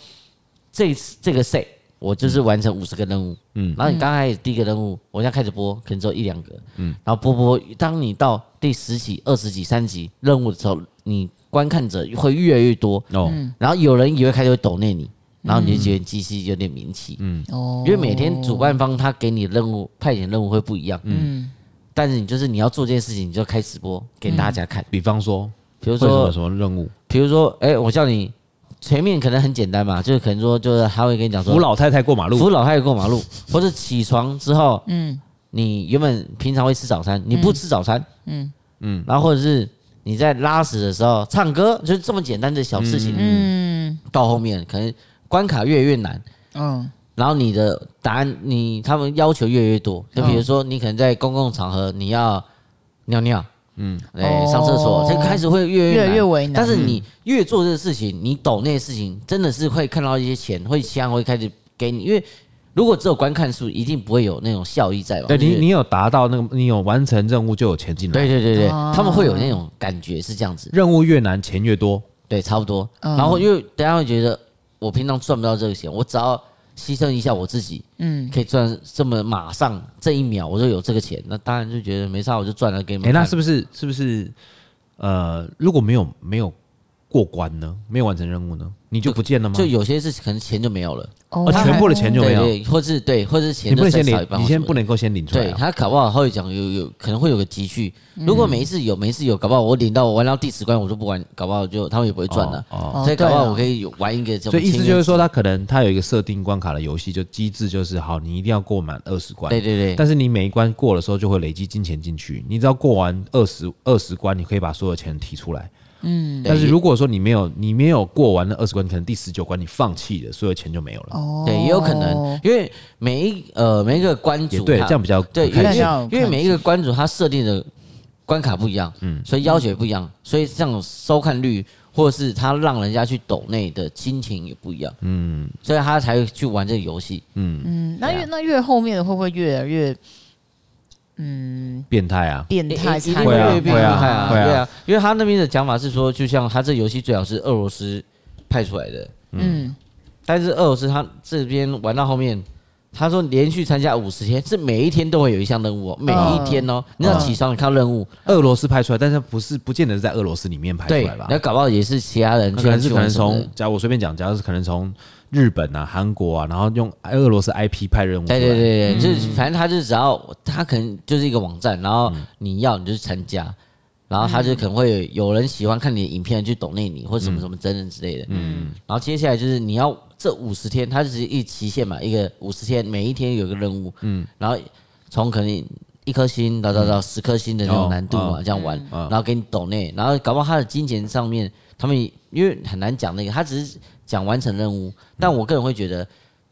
这次这个赛。我就是完成五十个任务，嗯，然后你刚开始第一个任务，我现在开始播，可能只有一两个，嗯，然后播播，当你到第十集、二十集、三级任务的时候，你观看者会越来越多，哦，然后有人也会开始会抖内你，然后你就觉得机器有点名气，嗯，哦，因为每天主办方他给你的任务派遣任务会不一样，嗯，但是你就是你要做这件事情，你就开直播给大家看，比方说，比如说什么任务，比如说，哎，我叫你。前面可能很简单嘛，就是可能说，就是他会跟你讲说，扶老太太过马路，扶老太太过马路，或者起床之后，嗯，你原本平常会吃早餐，你不吃早餐，嗯。嗯，然后或者是你在拉屎的时候唱歌，就是这么简单的小事情，嗯，到后面可能关卡越来越难，嗯，然后你的答案，你他们要求越来越多，就比如说你可能在公共场合你要尿尿。嗯，哎，上厕所，就开始会越越越为难。但是你越做这个事情，你懂那些事情，真的是会看到一些钱，会香会开始给你。因为如果只有观看数，一定不会有那种效益在吧？对，你你有达到那个，你有完成任务就有钱进来。对对对对，他们会有那种感觉是这样子。任务越难，钱越多。对，差不多。然后因为大家会觉得，我平常赚不到这个钱，我只要。牺牲一下我自己，嗯，可以赚这么马上这一秒我就有这个钱，那当然就觉得没差，我就赚了给你们。哎，那是不是是不是呃，如果没有没有过关呢？没有完成任务呢？你就不见了吗？就有些是可能钱就没有了，哦，全部的钱就没有，对，或是对，或是钱你不能先领，你先不能够先领出来。对，他搞不好会讲有有可能会有个积蓄，如果每一次有，每一次有，搞不好我领到我玩到第十关我就不玩，搞不好就他们也不会赚了。哦，所以搞不好我可以玩一个。所以意思就是说，他可能他有一个设定关卡的游戏，就机制就是好，你一定要过满二十关。对对对。但是你每一关过的时候就会累积金钱进去，你只要过完二十二十关，你可以把所有钱提出来。嗯，但是如果说你没有你没有过完那二十关，可能第十九关你放弃了，所有钱就没有了。哦，对，也有可能，因为每一呃每一个关主对，这样比较对，因为因因为每一个关主他设定的关卡不一样，嗯，所以要求也不一样，所以这种收看率或者是他让人家去抖内的心情也不一样，嗯，所以他才会去玩这个游戏，嗯。嗯，那越那越后面的会不会越来越？嗯，变态啊，变态，一定会啊变态。啊，对啊，因为他那边的讲法是说，就像他这游戏最好是俄罗斯派出来的，嗯，但是俄罗斯他这边玩到后面，他说连续参加五十天，是每一天都会有一项任务哦，每一天哦，你要起床你看任务，俄罗斯派出来，但是不是不见得是在俄罗斯里面派出来吧？那搞不好也是其他人，可能是可能从，假如我随便讲，假如是可能从。日本啊，韩国啊，然后用俄罗斯 IP 派任务。对对对对，就是反正他就只要他可能就是一个网站，然后你要你就去参加，然后他就可能会有人喜欢看你的影片去懂内你或者什么什么真人之类的。嗯。然后接下来就是你要这五十天，它就是一期限嘛，一个五十天，每一天有个任务。嗯。然后从可能一颗星到到到十颗星的那种难度嘛，这样玩，然后给你抖内，然后搞不好他的金钱上面，他们因为很难讲那个，他只是。讲完成任务，但我个人会觉得，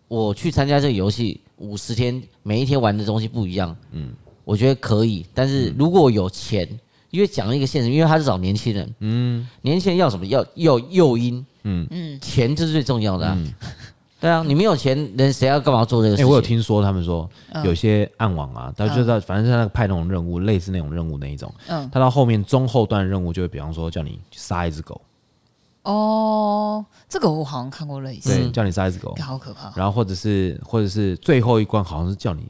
我去参加这个游戏五十天，每一天玩的东西不一样，嗯，我觉得可以。但是如果有钱，因为讲了一个现实，因为他是找年轻人，嗯，年轻人要什么？要要诱因，嗯。嗯，钱就是最重要的，啊。对啊，你没有钱，人谁要干嘛做这个事情？哎，我有听说他们说，有些暗网啊，他就在反正是那个派那种任务，类似那种任务那一种，嗯，他到后面中后段任务就会，比方说叫你杀一只狗。哦，这个我好像看过类似，对，叫你杀一只狗，好可怕。然后或者是或者是最后一关，好像是叫你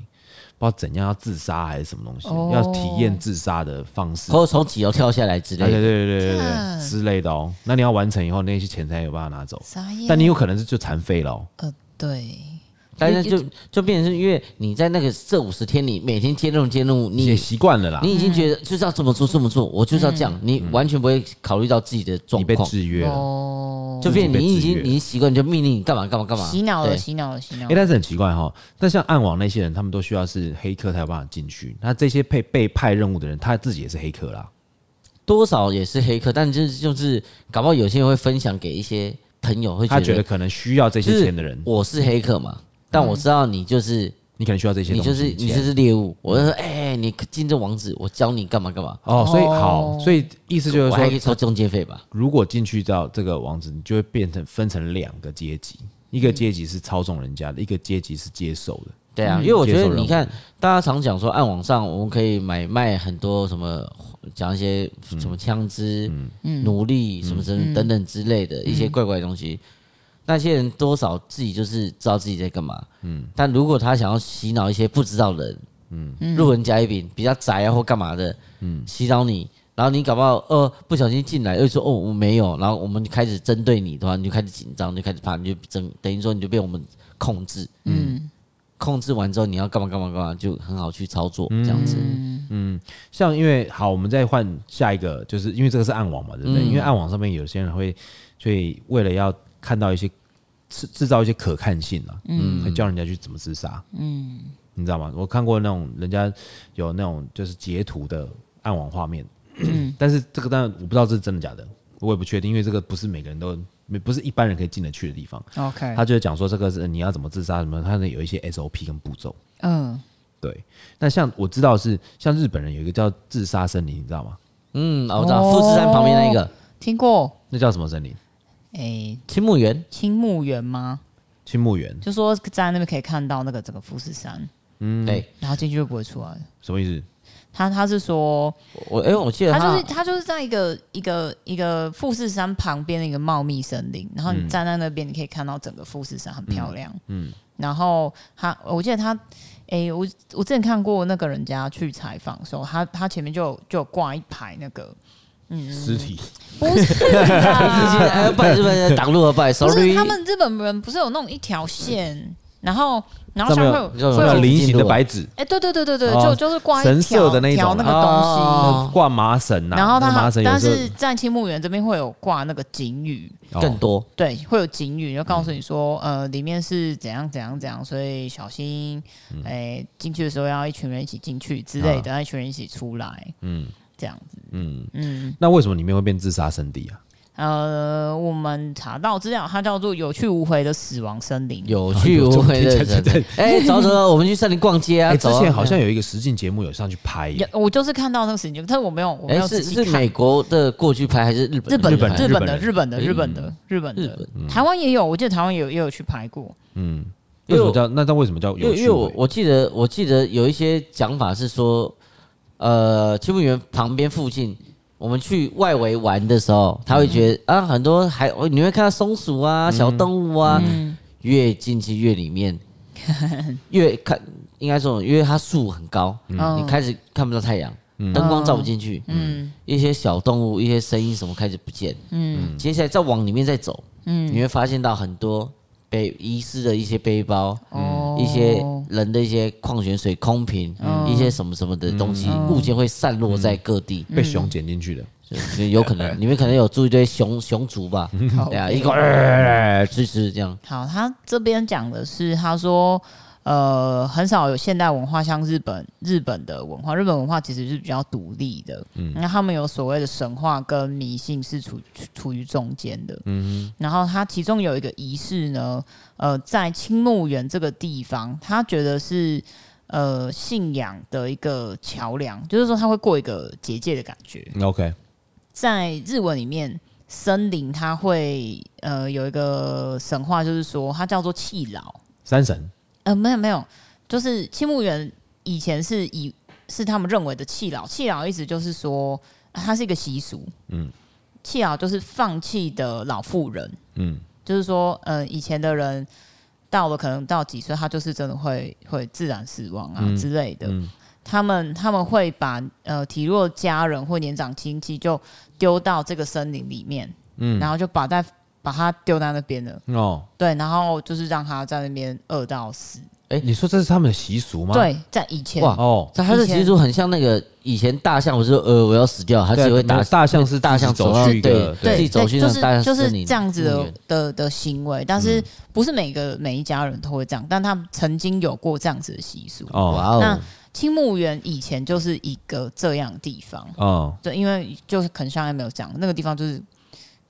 不知道怎样要自杀还是什么东西，哦、要体验自杀的方式，或者从几楼跳下来之类的，对对对对对，对之类的哦。那你要完成以后，那些钱才有办法拿走。眼但你有可能是就残废了哦。呃，对。但是就就变成是因为你在那个这五十天里，每天接任务接任务，你也习惯了啦。你已经觉得就是要这么做这么做，我就是要这样，你完全不会考虑到自己的状况。你被制约了，就变你已经你习惯，就命令你干嘛干嘛干嘛。洗脑了，洗脑了，洗脑。哎，但是很奇怪哈，但像暗网那些人，他们都需要是黑客才有办法进去。那这些被被派任务的人，他自己也是黑客啦，多少也是黑客，但就是就是，搞不好有些人会分享给一些朋友，会他觉得可能需要这些钱的人，我是黑客嘛。但我知道你就是你可能需要这些，你就是你就是猎物。我就说，哎，你进这网址，我教你干嘛干嘛。哦，所以好，所以意思就是说，我还可以收中介费吧？如果进去到这个网址，你就会变成分成两个阶级，一个阶级是操纵人家的，一个阶级是接受的。对啊，因为我觉得你看，大家常讲说暗网上我们可以买卖很多什么，讲一些什么枪支、奴隶什么什么等等之类的一些怪怪的东西。那些人多少自己就是知道自己在干嘛，嗯，但如果他想要洗脑一些不知道的人，嗯，路人甲乙丙比较宅啊或干嘛的，嗯，洗脑你，然后你搞不好呃不小心进来又说哦我没有，然后我们开始针对你的话，你就开始紧张，就开始怕，你就等等于说你就被我们控制，嗯，控制完之后你要干嘛干嘛干嘛就很好去操作。这样子，嗯，像因为好，我们再换下一个，就是因为这个是暗网嘛，对不对？因为暗网上面有些人会，所以为了要。看到一些制制造一些可看性啊，嗯，会教人家去怎么自杀，嗯，你知道吗？我看过那种人家有那种就是截图的暗网画面，嗯，但是这个当然我不知道这是真的假的，我也不确定，因为这个不是每个人都不是一般人可以进得去的地方。OK，他就是讲说这个是你要怎么自杀什么，他有一些 SOP 跟步骤。嗯，对。那像我知道是像日本人有一个叫自杀森林，你知道吗？嗯，我知道富士山旁边那个，听过。那叫什么森林？哎，青木园，青木园吗？青木园，就说在那边可以看到那个整个富士山，嗯，对，然后进去就不会出来。什么意思？他他是说，我哎，我记得他就是他就是在一个一个一个富士山旁边的一个茂密森林，然后你站在那边，你可以看到整个富士山很漂亮，嗯，然后他我记得他，哎，我我之前看过那个人家去采访的时候，他他前面就就挂一排那个。嗯，尸体。不是 挡路而拜，不是他们日本人不是有那种一条线，然后然后上面会有会有菱形的白纸，哎，对对对对对，就就是挂一条的那条那个东西，挂麻绳呐，然后他但是在青木园这边会有挂那个警语，更多。对，会有警语，就告诉你说，呃，里面是怎样怎样怎样，所以小心，哎，进去的时候要一群人一起进去之类的，一群人一起出来，嗯。这样子。嗯嗯，那为什么里面会变自杀圣地啊？呃，我们查到资料，它叫做有去无回的死亡森林。有去无回的森林。哎，走走，我们去森林逛街啊！之前好像有一个实境节目有上去拍，我就是看到那个实境节目，但是我没有，我没有仔细看。是美国的过去拍还是日本？日本的，日本的，日本的，日本的，日本的。台湾也有，我记得台湾也有也有去拍过。嗯，为什么叫那？那为什么叫有去无回？因为我我记得我记得有一些讲法是说，呃，秋木园旁边附近。我们去外围玩的时候，他会觉得啊，很多还你会看到松鼠啊、小动物啊，越进去越里面，越看应该说，因为它树很高，你开始看不到太阳，灯光照不进去，嗯。一些小动物、一些声音什么开始不见，嗯。接下来再往里面再走，你会发现到很多被遗失的一些背包，一些人的一些矿泉水空瓶，一些什么什么的东西物件会散落在各地，被熊捡进去的，有可能你们可能有住一堆熊熊族吧，对啊，一个呃吃吃这样。好，他这边讲的是，他说。呃，很少有现代文化像日本日本的文化，日本文化其实是比较独立的。嗯，那他们有所谓的神话跟迷信是处处于中间的。嗯哼，然后他其中有一个仪式呢，呃，在青木园这个地方，他觉得是呃信仰的一个桥梁，就是说他会过一个结界的感觉。OK，在日文里面，森林它会呃有一个神话，就是说它叫做气老山神。呃，没有没有，就是青木园以前是以是他们认为的弃老，弃老意思就是说它是一个习俗，嗯，弃老就是放弃的老妇人，嗯，就是说呃以前的人到了可能到几岁，他就是真的会会自然死亡啊之类的，他们他们会把呃体弱家人或年长亲戚就丢到这个森林里面，嗯，然后就把在。把他丢在那边了。哦，对，然后就是让他在那边饿到死。哎，你说这是他们的习俗吗？对，在以前。哇。哦，他的习俗很像那个以前大象，不是呃我要死掉，他只会打大象是大象走去对对，自己走去那大象就是这样子的的的行为，但是不是每个每一家人都会这样，但他们曾经有过这样子的习俗。哦。哇哦，那青木园以前就是一个这样的地方。哦，对，因为就是可能像还没有讲那个地方就是。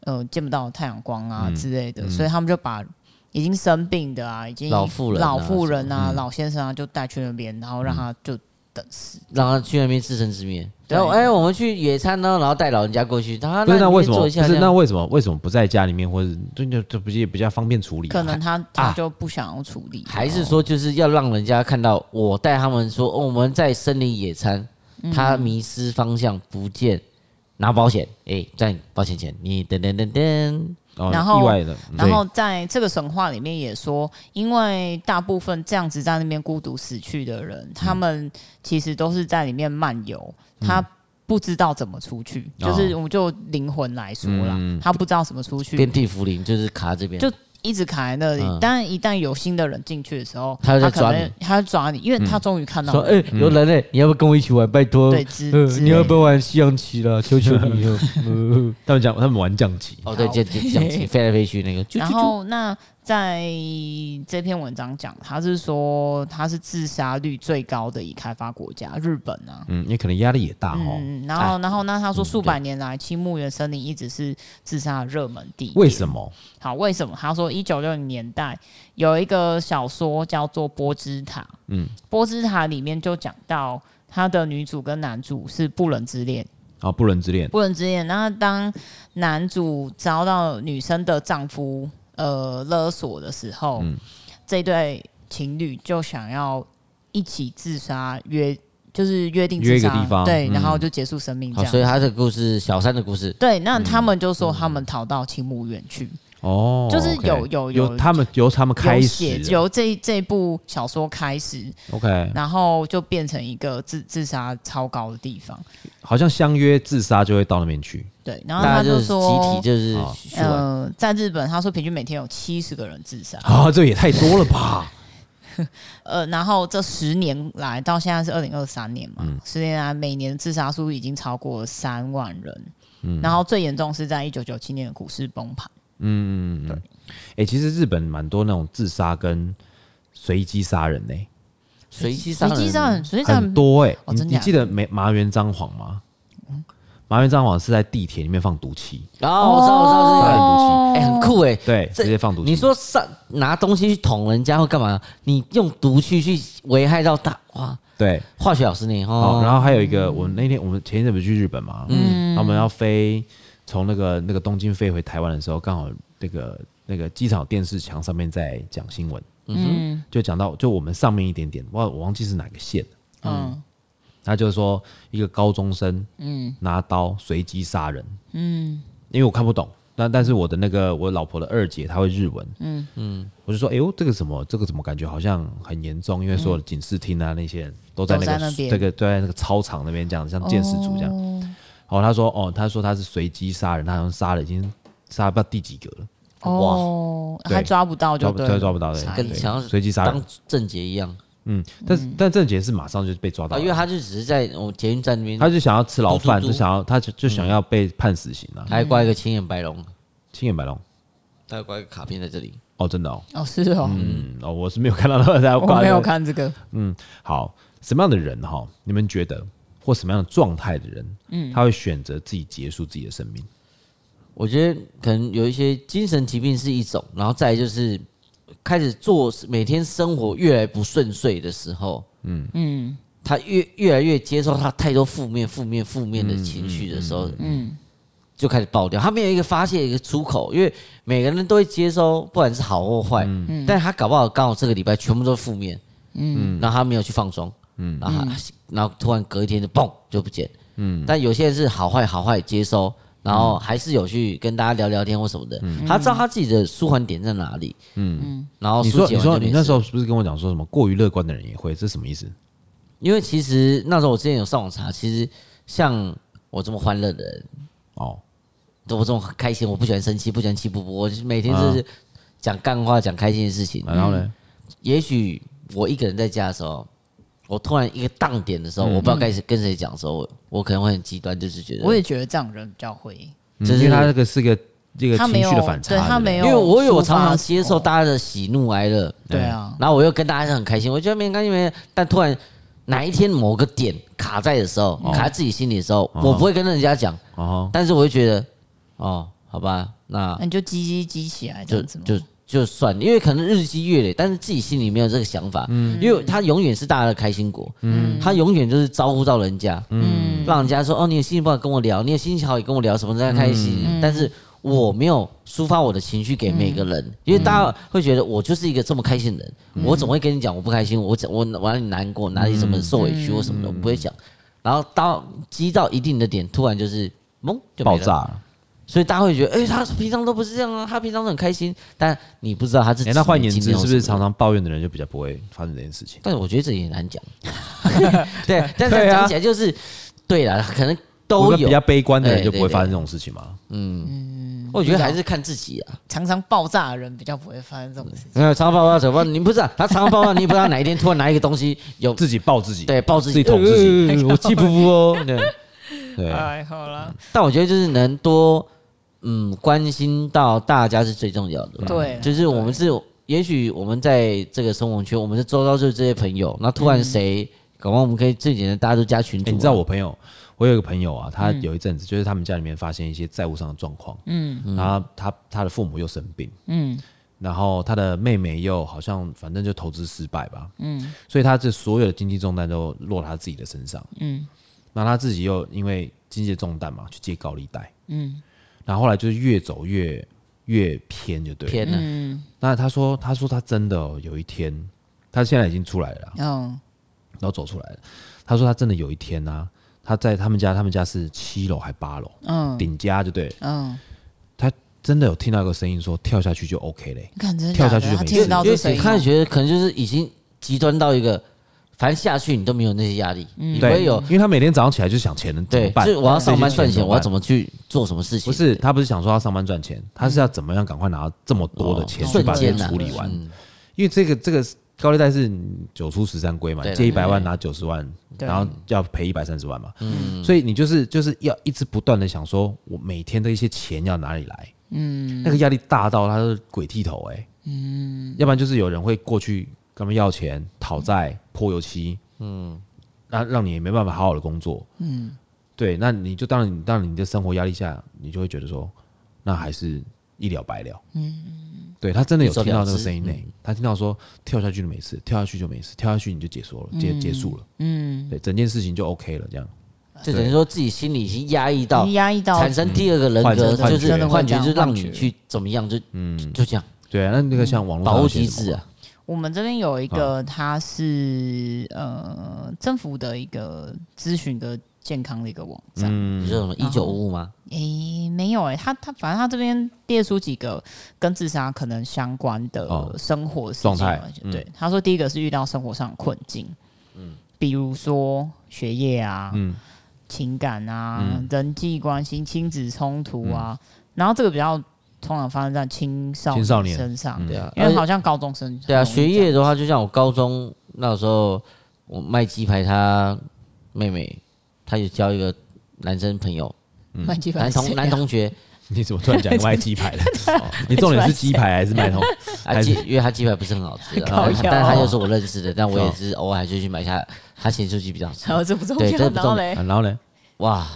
呃，见不到太阳光啊之类的，嗯嗯、所以他们就把已经生病的啊，已经老妇人、老妇人啊、老先生啊，就带去那边，然后让他就等死，让他去那边自生自灭。然后，哎，我们去野餐呢，然后带老人家过去。他那为什么不是？那为什么为什么不在家里面，或者就就就不也比较方便处理？可能他他就不想要处理，还是说就是要让人家看到我带他们说，我们在森林野餐，他迷失方向不见。拿保险，哎，在保险前，你噔噔噔噔，然后，然后在这个神话里面也说，因为大部分这样子在那边孤独死去的人，他们其实都是在里面漫游，他不知道怎么出去，就是我们就灵魂来说啦，他不知道怎么出去，遍地茯苓就是卡这边，就。一直卡在那里，但一旦有新的人进去的时候，他可能他抓你，因为他终于看到说，哎，有人嘞，你要不要跟我一起玩？拜托，对，你要不要玩西洋棋了？求求你了。他们讲他们玩象棋，哦，对，这象棋 飞来飞去那个。然后那。在这篇文章讲，他是说他是自杀率最高的已开发国家，日本啊，嗯，也可能压力也大哦。嗯，然后，然后，那他说数百年来，青木原森林一直是自杀的热门地。为什么？好，为什么？他说一九六零年代有一个小说叫做《波之塔》，嗯，《波之塔》里面就讲到他的女主跟男主是不伦之恋。啊，不伦之恋，不伦之恋。那当男主遭到女生的丈夫。呃，勒索的时候，嗯、这对情侣就想要一起自杀，约就是约定自杀，约一个地方，对，嗯、然后就结束生命这样。所以他的故事，小三的故事，对，那他们就说他们逃到青木园去。嗯哦，就是有有有他们由他们开始，由这这部小说开始，OK，然后就变成一个自自杀超高的地方，好像相约自杀就会到那边去。对，然后他就说集体就是呃，在日本他说平均每天有七十个人自杀啊，这也太多了吧？呃，然后这十年来到现在是二零二三年嘛，嗯、十年来每年自杀数已经超过三万人，嗯，然后最严重是在一九九七年的股市崩盘。嗯，对，哎、欸，其实日本蛮多那种自杀跟随机杀人呢、欸，随机杀人，随机杀人，随机杀人很多哎、欸。哦、你你记得没麻原彰晃吗？麻原彰晃是在地铁里面放毒气，然后我知道我知道这个毒气，哎，很酷哎，对，直接放毒气。你说上拿东西去捅人家或干嘛？你用毒气去危害到大，哇！对，化学老师你哦。然后还有一个，我那天我们前一阵不是去日本嘛，嗯，他们要飞从那个那个东京飞回台湾的时候，刚好那个那个机场电视墙上面在讲新闻，嗯，就讲到就我们上面一点点，我我忘记是哪个县，嗯。他就是说，一个高中生，嗯，拿刀随机杀人，嗯，因为我看不懂，但但是我的那个我老婆的二姐她会日文，嗯。嗯，我就说，哎呦，这个什么，这个怎么感觉好像很严重？因为所有的警视厅啊那些人都在那个这个都在那个操场那边这样，像鉴识组这样。哦，他说，哦，他说他是随机杀人，他好像杀了已经杀了不知道第几个了，哦，还抓不到就对，抓不到的，跟想要随机杀人。当郑捷一样。嗯，但是但郑杰是马上就被抓到了，因为他就只是在我捷运站那边，他就想要吃牢饭，就想要他就就想要被判死刑了。他还挂一个青眼白龙，青眼白龙，他还挂一个卡片在这里。哦，真的哦，哦是哦，嗯哦，我是没有看到他在挂，我没有看这个。嗯，好，什么样的人哈？你们觉得或什么样的状态的人，嗯，他会选择自己结束自己的生命？我觉得可能有一些精神疾病是一种，然后再就是。开始做每天生活越来越不顺遂的时候，嗯。嗯，他越越来越接受他太多负面、负面、负面的情绪的时候，嗯，就开始爆掉。他没有一个发泄一个出口，因为每个人都会接收，不管是好或坏，嗯，但他搞不好刚好这个礼拜全部都是负面，嗯，然后他没有去放松，嗯，然后然后突然隔一天就嘣就不见，嗯，但有些人是好坏好坏接收。然后还是有去跟大家聊聊天或什么的，嗯、他知道他自己的舒缓点在哪里。嗯，然后你说你说你那时候是不是跟我讲说什么过于乐观的人也会？这是什么意思？因为其实那时候我之前有上网查，其实像我这么欢乐的人，哦，我这么开心，我不喜欢生气，不喜欢气不不，我每天就是讲干话，讲开心的事情。然后呢，也许我一个人在家的时候。我突然一个当点的时候，我不知道该跟谁讲的时候，我可能会很极端，就是觉得。我也觉得这样人比较会，因为他这个是个这个情绪的反差，他没有，因为我有常常接受大家的喜怒哀乐，对啊，然后我又跟大家很开心，我觉得没关系没，但突然哪一天某个点卡在的时候，卡在自己心里的时候，我不会跟人家讲，但是我会觉得，哦，好吧，那你就积积积起来，就就。就算，因为可能日积月累，但是自己心里没有这个想法，嗯，因为他永远是大家的开心果，嗯，他永远就是招呼到人家，嗯，让人家说哦，你有心情不好跟我聊，你有心情好也跟我聊，什么大家开心，嗯、但是我没有抒发我的情绪给每个人，嗯、因为大家会觉得我就是一个这么开心的人，嗯、我怎么会跟你讲我不开心？我我我哪里难过，哪里什么受委屈我什么的，我不会讲，然后到积到一定的点，突然就是懵就爆炸了。所以大家会觉得，哎、欸，他平常都不是这样啊，他平常都很开心。但你不知道他是。哎，那换言之，是不是常常抱怨的人就比较不会发生这件事情？但是我觉得这也难讲。对，但是讲起来就是，对了，可能都有。比较悲观的人就不会发生这种事情嘛。嗯嗯，我觉得还是看自己啊。常常爆炸的人比较不会发生这种事情。没有常常爆炸怎么？你不知道他常常爆炸，你不知道哪一天突然拿一个东西有自己爆自己，对，爆自己，捅自己，我气噗噗哦。对对，哎，好了。但我觉得就是能多。嗯，关心到大家是最重要的。对，就是我们是，也许我们在这个生活圈，我们是周遭就是这些朋友。那突然谁，搞不好我们可以最简单，大家都加群组。你知道我朋友，我有一个朋友啊，他有一阵子就是他们家里面发现一些债务上的状况。嗯，然后他他的父母又生病。嗯，然后他的妹妹又好像反正就投资失败吧。嗯，所以他这所有的经济重担都落他自己的身上。嗯，那他自己又因为经济重担嘛，去借高利贷。嗯。然后后来就是越走越越偏，就对了。偏了。嗯。那他说，他说他真的有一天，他现在已经出来了。嗯。然后走出来了。他说他真的有一天呢、啊，他在他们家，他们家是七楼还八楼，嗯，顶家就对。嗯。他真的有听到一个声音说跳下去就 OK 嘞。跳下去就没事。因为他觉得可能就是已经极端到一个。反正下去你都没有那些压力，嗯、你不会有，因为他每天早上起来就想钱怎么办？对，就我要上班赚钱，我要怎么去做什么事情？不是，他不是想说要上班赚钱，他是要怎么样赶快拿到这么多的钱去把这处理完？因为这个这个高利贷是九出十三归嘛，借一百万拿九十万，然后要赔一百三十万嘛，所以你就是就是要一直不断的想说，我每天的一些钱要哪里来？嗯，那个压力大到他是鬼剃头哎，嗯，要不然就是有人会过去。跟他们要钱、讨债、泼油漆，嗯，那让你没办法好好的工作，嗯，对，那你就当然，当然你的生活压力下，你就会觉得说，那还是一了百了。嗯，对他真的有听到那个声音呢，嗯、他听到说跳下去就没事，跳下去就没事，跳下去你就结束了，结、嗯、结束了。嗯，对，整件事情就 OK 了，这样。就等于说自己心里已经压抑到，压抑到产生第二个人格，就是幻觉，就是让你去怎么样，就嗯，就这样。对啊，那那个像网络保护机制啊。我们这边有一个，他是呃政府的一个咨询的健康的一个网站，你说什么一九五五吗？诶，没有诶，他他反正他这边列出几个跟自杀可能相关的生活状态。对，他说第一个是遇到生活上的困境，嗯，比如说学业啊，嗯。情感啊，嗯、人际关系、亲子冲突啊，嗯、然后这个比较通常发生在青少年身上，对啊，因为好像高中生对啊，学业的话，就像我高中那时候，我卖鸡排，他妹妹，他有交一个男生朋友，卖鸡排，男同男同学，你怎么突然讲卖鸡排了？你重点是鸡排还是卖同？啊鸡，因为他鸡排不是很好吃，但是他又是我认识的，但我也是偶尔还就去买一下。他咸酥鸡比较好吃，然后这不重要，对，这不重要。然后呢？哇，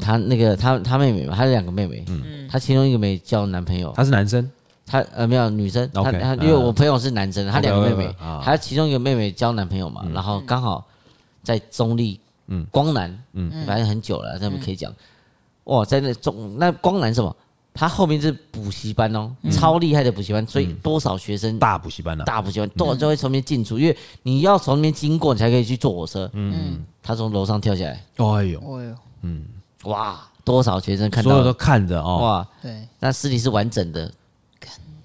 他那个他他妹妹嘛，他有两个妹妹，嗯，他其中一个没交男朋友，他是男生，他呃没有女生，他他因为我朋友是男生，他两个妹妹，他其中一个妹妹交男朋友嘛，然后刚好在中立，嗯，光南，嗯，反正很久了，他们可以讲，哇，在那中那光南什么？他后面是补习班哦，超厉害的补习班，所以多少学生大补习班的大补习班，多少就会从那边进出，因为你要从那边经过，你才可以去坐火车。嗯，他从楼上跳下来，哎呦，哎呦，嗯，哇，多少学生看到，所有都看着哦，哇，对，那尸体是完整的，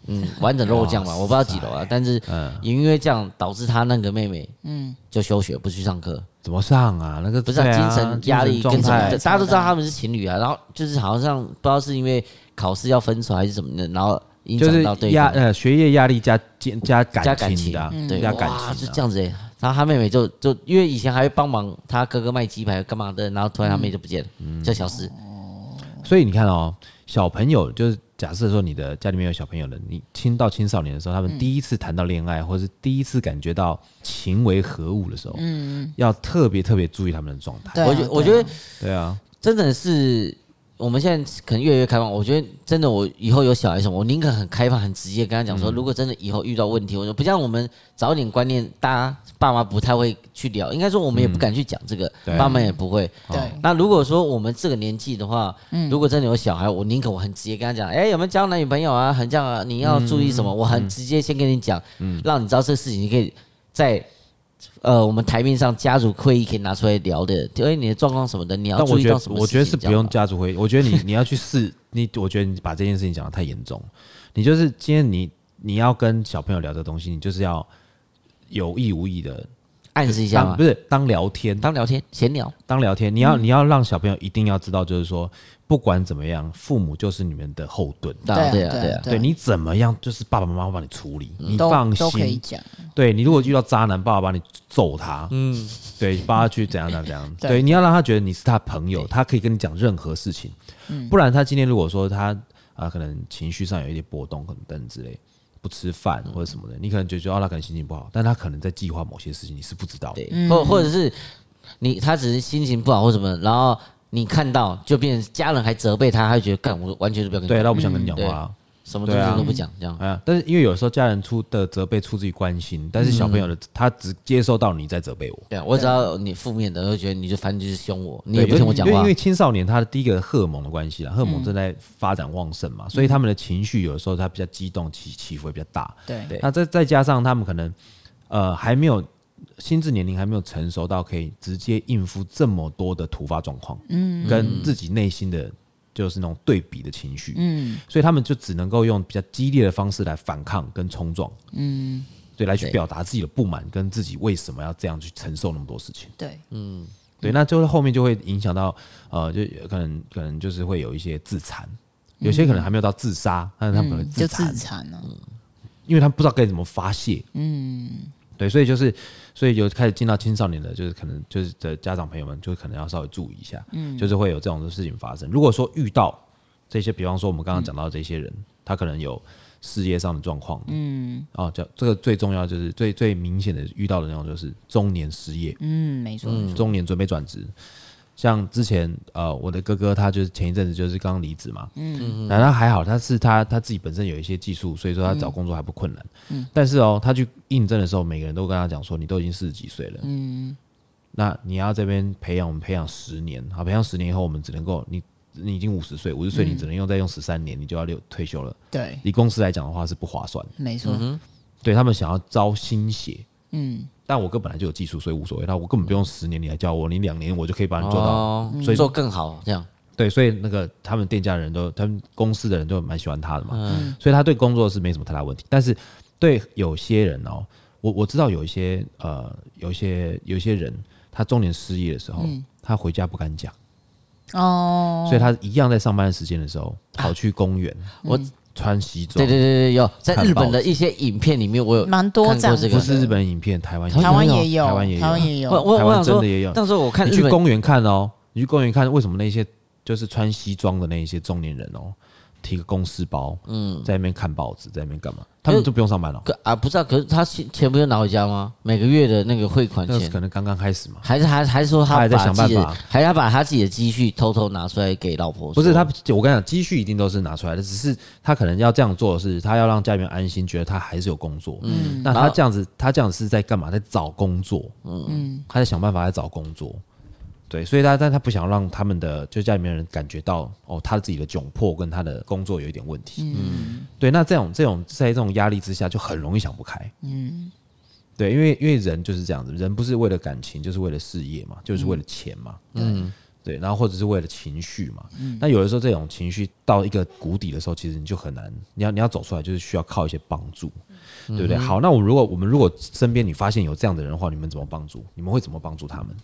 嗯，完整肉酱嘛，我不知道几楼啊，但是也因为这样导致他那个妹妹，嗯，就休学不去上课。怎么上啊？那个不是精神压力跟什么，大家都知道他们是情侣啊，然后就是好像不知道是因为。考试要分手还是怎么的，然后影响到对压，呃学业压力加加加感情的，对，加感情是这样子诶。然后他妹妹就就因为以前还会帮忙他哥哥卖鸡排干嘛的，然后突然他妹就不见了，就消失。所以你看哦，小朋友就是假设说你的家里面有小朋友的，你青到青少年的时候，他们第一次谈到恋爱，或是第一次感觉到情为何物的时候，嗯，要特别特别注意他们的状态。我觉我觉得对啊，真的是。我们现在可能越来越开放，我觉得真的，我以后有小孩什么，我宁可很开放、很直接跟他讲说，如果真的以后遇到问题，我说不像我们早点观念，大家爸妈不太会去聊，应该说我们也不敢去讲这个，爸妈也不会。对。那如果说我们这个年纪的话，如果真的有小孩，我宁可我很直接跟他讲，哎，有没有交男女朋友啊？很这样啊，你要注意什么？我很直接先跟你讲，让你知道这个事情，你可以在。呃，我们台面上家族会议可以拿出来聊的，因为你的状况什么的，你要注意到什么？我觉得是不用家族会议，我觉得你你要去试你，我觉得你把这件事情讲得太严重，你就是今天你你要跟小朋友聊这东西，你就是要有意无意的暗示一下，不是当聊天，当聊天闲聊，当聊天，你要你要让小朋友一定要知道，就是说。不管怎么样，父母就是你们的后盾。对啊，对啊，对啊。对你怎么样，就是爸爸妈妈会帮你处理，你放心。可以讲对，你如果遇到渣男，爸爸帮你揍他。嗯，对，帮他去怎样怎样怎样。对，你要让他觉得你是他朋友，他可以跟你讲任何事情。不然他今天如果说他啊，可能情绪上有一点波动，可能等之类，不吃饭或者什么的，你可能就觉得他可能心情不好，但他可能在计划某些事情，你是不知道的。或或者是你他只是心情不好或什么，然后。你看到就变成家人还责备他，他就觉得干我完全是不要跟你讲。对，那我不想跟你讲话，什么东西都不讲，这样。啊，但是因为有时候家人出的责备出自于关心，但是小朋友的他只接受到你在责备我。对啊，我只要你负面的，会觉得你就反正就是凶我，你也不听我讲话。因为因为青少年他的第一个荷尔蒙的关系啦，荷尔蒙正在发展旺盛嘛，所以他们的情绪有的时候他比较激动，起起伏会比较大。对，那再再加上他们可能呃还没有。心智年龄还没有成熟到可以直接应付这么多的突发状况，嗯，跟自己内心的就是那种对比的情绪，嗯，所以他们就只能够用比较激烈的方式来反抗跟冲撞，嗯，对，来去表达自己的不满跟自己为什么要这样去承受那么多事情，对，嗯，对，那就是后面就会影响到，呃，就可能可能就是会有一些自残，有些可能还没有到自杀，但是他们可能自残了，因为他不知道该怎么发泄，嗯。对，所以就是，所以有开始进到青少年的，就是可能就是的家长朋友们，就可能要稍微注意一下，嗯，就是会有这种的事情发生。如果说遇到这些，比方说我们刚刚讲到这些人，他可能有事业上的状况，嗯，哦，叫这个最重要就是最最明显的遇到的那种就是中年失业，嗯，没错，中年准备转职，像之前呃，我的哥哥他就是前一阵子就是刚刚离职嘛，嗯，然后还好，他是他他自己本身有一些技术，所以说他找工作还不困难，嗯，但是哦，他去应征的时候，每个人都跟他讲说，你都已经四十几岁了，嗯，那你要这边培养我们培养十年，好，培养十年以后，我们只能够你你已经五十岁，五十岁你只能用再用十三年，你就要六退休了，对，以公司来讲的话是不划算，没错，对他们想要招新血，嗯。但我哥本来就有技术，所以无所谓。那我根本不用十年你来教我，你两年我就可以把你做到，哦、所以做更好这样。对，所以那个他们店家的人都，他们公司的人都蛮喜欢他的嘛。嗯，所以他对工作是没什么太大问题。但是对有些人哦，我我知道有一些呃，有一些有一些人，他中年失业的时候，嗯、他回家不敢讲哦，所以他一样在上班的时间的时候跑去公园。啊、我。穿西装，对对对对，有在日本的一些影片里面，我有蛮多这个，不是日本影片，台湾台湾也有，台湾也有，台湾也有，我我我真的也有。到时候我看你去公园看哦，你去公园看，为什么那些就是穿西装的那一些中年人哦？提个公事包，嗯，在那边看报纸，在那边干嘛？他们就不用上班了。啊，不是啊，可是他钱钱不用拿回家吗？每个月的那个汇款钱，可能刚刚开始嘛？还是还还是说他还在想办法，还要把他自己的积蓄偷偷拿出来给老婆？不是他，我跟你讲，积蓄一定都是拿出来的，只是他可能要这样做的是，他要让家里面安心，觉得他还是有工作。嗯，那他这样子，他这样子是在干嘛？在找工作。嗯，他在想办法在找工作。对，所以他但他不想让他们的就家里面人感觉到哦，他自己的窘迫跟他的工作有一点问题。嗯，对，那这种这种在这种压力之下就很容易想不开。嗯，对，因为因为人就是这样子，人不是为了感情，就是为了事业嘛，就是为了钱嘛。嗯，对，然后或者是为了情绪嘛。嗯，那有的时候这种情绪到一个谷底的时候，其实你就很难，你要你要走出来，就是需要靠一些帮助，对不对？好，那我如果我们如果身边你发现有这样的人的话，你们怎么帮助？你们会怎么帮助他们？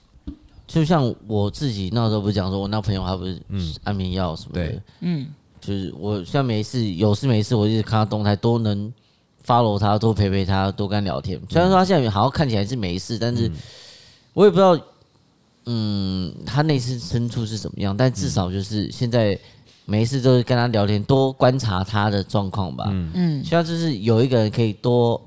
就像我自己那时候不是讲说，我那朋友他不是安眠药什么的，嗯，就是我现在没事，有事没事，我一直看他动态，都能 follow 他，多陪陪他，多跟他聊天。虽然说他现在好像看起来是没事，但是我也不知道，嗯，他内心深处是怎么样。但至少就是现在没事，都是跟他聊天，多观察他的状况吧。嗯，希望就是有一个人可以多。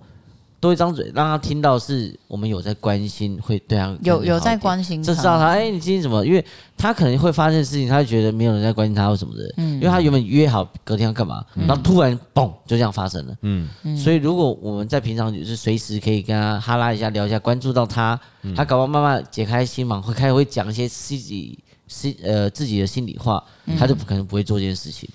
多一张嘴，让他听到是我们有在关心，会对他有有在关心，就知道他哎、欸，你今天怎么？因为他可能会发生事情，他会觉得没有人在关心他或什么的。嗯，因为他原本约好隔天要干嘛，嗯、然后突然嘣就这样发生了。嗯，所以如果我们在平常就是随时可以跟他哈拉一下聊一下，关注到他，嗯、他搞不好慢慢解开心房，会开始会讲一些自己心呃自己的心里话，他就可能不会做这件事情。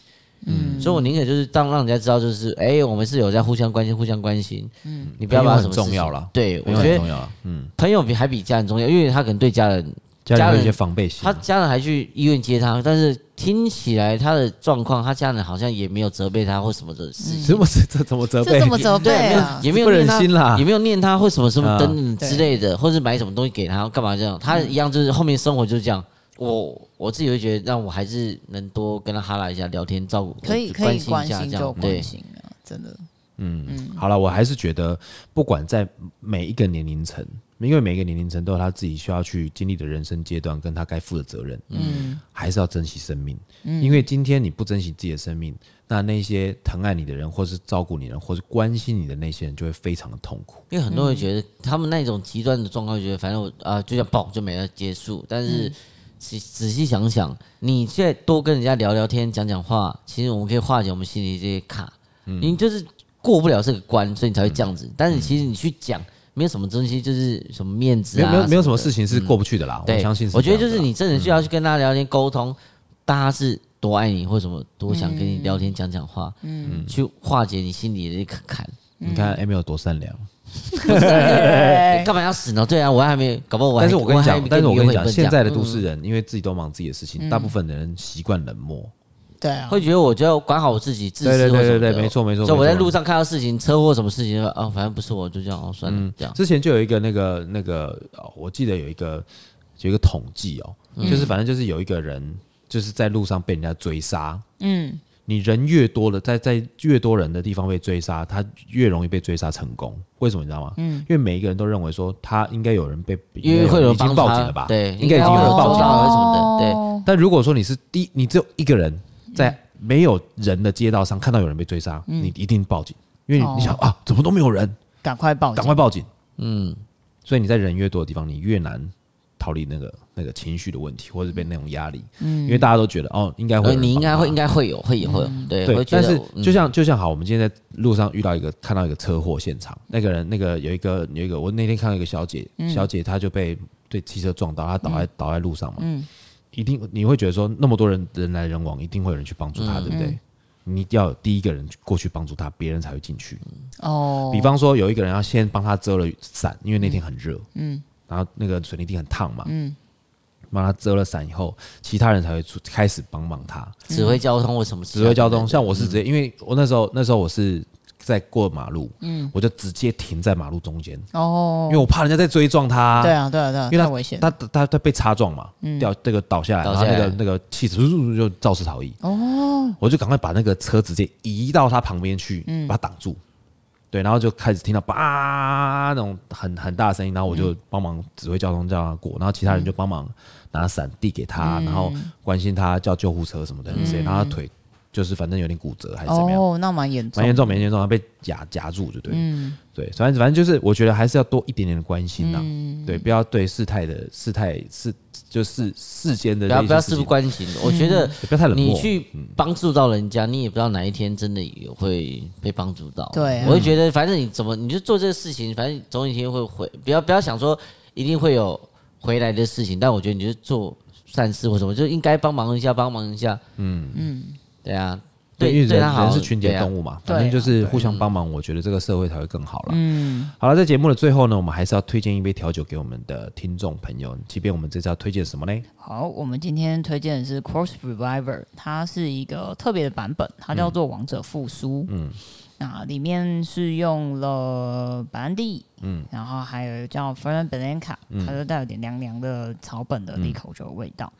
嗯，所以我宁可就是当让人家知道，就是哎、欸，我们是有在互相关心、互相关心。嗯，你不要把什么重要了。对，我觉得嗯，朋友比还比家人重要，因为他可能对家人家人有一些防备心，他家人还去医院接他，但是听起来他的状况，他家人好像也没有责备他或什么的事情。什么这怎么责备？怎么责备对？也没有 忍心啦，也没有念他或什么什么等等之类的，或是买什么东西给他干嘛这样？他一样就是后面生活就是这样。我我自己会觉得，让我还是能多跟他哈拉一下，聊天，照顾，可以可以关心就关心啊，真的。嗯嗯，好了，我还是觉得，不管在每一个年龄层，因为每一个年龄层都有他自己需要去经历的人生阶段，跟他该负的责任。嗯，还是要珍惜生命。嗯，因为今天你不珍惜自己的生命，那那些疼爱你的人，或是照顾你的人，或是关心你的那些人，就会非常的痛苦。因为很多人觉得，他们那种极端的状况，觉得反正我啊，就像爆就没了结束，但是。仔仔细想想，你现在多跟人家聊聊天、讲讲话，其实我们可以化解我们心里这些卡。嗯，你就是过不了这个关，所以你才会这样子。但是其实你去讲，没有什么东西，就是什么面子啊，没有没有什么事情是过不去的啦。我相信，我觉得就是你真的需要去跟大家聊天沟通，大家是多爱你或什么，多想跟你聊天讲讲话，嗯，去化解你心里的一个坎。你看 Emil 有多善良。干嘛要死呢？对啊，我还没搞不好我还。但是我跟你讲，但是我跟你讲，现在的都市人，因为自己都忙自己的事情，大部分的人习惯冷漠。对啊，会觉得我就要管好我自己，自私或什么。对对对，没错没错。就我在路上看到事情，车祸什么事情，哦，反正不是我，就这样哦，算了。这样。之前就有一个那个那个，我记得有一个有一个统计哦，就是反正就是有一个人就是在路上被人家追杀。嗯。你人越多了，在在越多人的地方被追杀，他越容易被追杀成功。为什么你知道吗？嗯，因为每一个人都认为说他应该有人被，因为会有人已经报警了吧？对，应该已经有人报警了什么的。对。但如果说你是第，你只有一个人在没有人的街道上看到有人被追杀，你一定报警，因为你想啊，怎么都没有人，赶快报，赶快报警。嗯，所以你在人越多的地方，你越难。逃离那个那个情绪的问题，或者被那种压力。嗯，因为大家都觉得哦，应该会，你应该会，应该会有，会有，会有。对对，但是就像就像好，我们今天在路上遇到一个看到一个车祸现场，那个人那个有一个有一个，我那天看到一个小姐，小姐她就被对汽车撞到，她倒在倒在路上嘛。嗯，一定你会觉得说那么多人人来人往，一定会有人去帮助她，对不对？你要有第一个人过去帮助他，别人才会进去。哦，比方说有一个人要先帮他遮了伞，因为那天很热。嗯，然后那个水泥地很烫嘛。嗯，帮他遮了伞以后，其他人才会出开始帮忙他指挥交通或什么。指挥交通，像我是直接，因为我那时候那时候我是。在过马路，嗯，我就直接停在马路中间哦，因为我怕人家在追撞他。对啊，对啊，对啊，因为他危险，他他他被擦撞嘛，掉这个倒下来，然后那个那个汽车就肇事逃逸。哦，我就赶快把那个车直接移到他旁边去，把他挡住。对，然后就开始听到叭那种很很大的声音，然后我就帮忙指挥交通叫他过，然后其他人就帮忙拿伞递给他，然后关心他叫救护车什么的，然后他腿。就是反正有点骨折还是怎么样？哦，那蛮严重，蛮严重，蛮严重，他被夹夹住就对，嗯，对，反正反正就是我觉得还是要多一点点的关心呐，对，不要对事态的事态是就是世间的，不要不要事不关己，我觉得不要太冷漠，你去帮助到人家，你也不知道哪一天真的也会被帮助到。对，我会觉得反正你怎么你就做这个事情，反正总有一天会回，不要不要想说一定会有回来的事情，但我觉得你就做善事或什么，就应该帮忙一下，帮忙一下，嗯。嗯。对啊，对，因为人人是群体动物嘛，反正就是互相帮忙，我觉得这个社会才会更好了。嗯，好了，在节目的最后呢，我们还是要推荐一杯调酒给我们的听众朋友。即便我们这次要推荐什么呢？好，我们今天推荐的是 Cross Reviver，它是一个特别的版本，它叫做王者复苏。嗯，那里面是用了白兰地，嗯，然后还有叫 Branca，它就带有点凉凉的草本的利口酒的味道。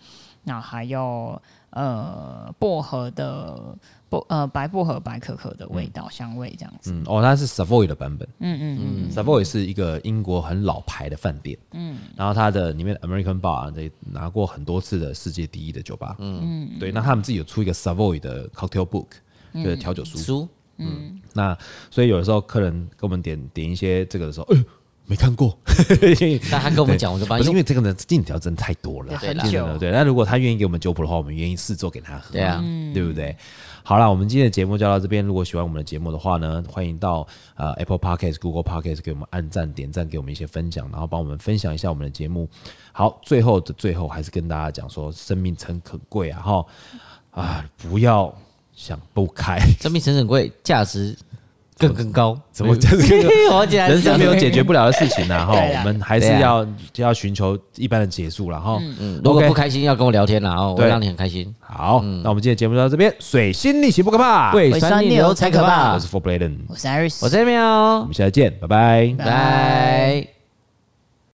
那还有。呃，薄荷的薄呃白薄荷白可可的味道、嗯、香味这样子。嗯，哦，它是 Savoy 的版本。嗯嗯嗯，Savoy 是一个英国很老牌的饭店。嗯，然后它的里面 American Bar 得拿过很多次的世界第一的酒吧。嗯嗯，对，那他们自己有出一个 Savoy 的 Cocktail Book，就是调酒书。书。嗯，那所以有的时候客人给我们点点一些这个的时候，哎没看过，那他跟我们讲，我就发现，因为这个呢，进条真太多了，对了，对。那如果他愿意给我们酒谱的话，我们愿意试做给他喝，对啊，对不对？好了，我们今天的节目就到这边。如果喜欢我们的节目的话呢，欢迎到呃 Apple Podcast、Google Podcast 给我们按赞、点赞，给我们一些分享，然后帮我们分享一下我们的节目。好，最后的最后，还是跟大家讲说，生命诚可贵啊！哈啊，不要想不开，生命诚可贵，价值。更更高，怎么就是 人生没有解决不了的事情呢？哈，我们还是要就要寻求一般的结束了哈。嗯，如果不开心要跟我聊天了哦，我会让你很开心。好，那我们今天节目就到这边。水星逆行不可怕，胃酸逆流才可怕。我是 Four Bladen，我是 Iris，我是 Emil，我们下次见，拜拜，拜。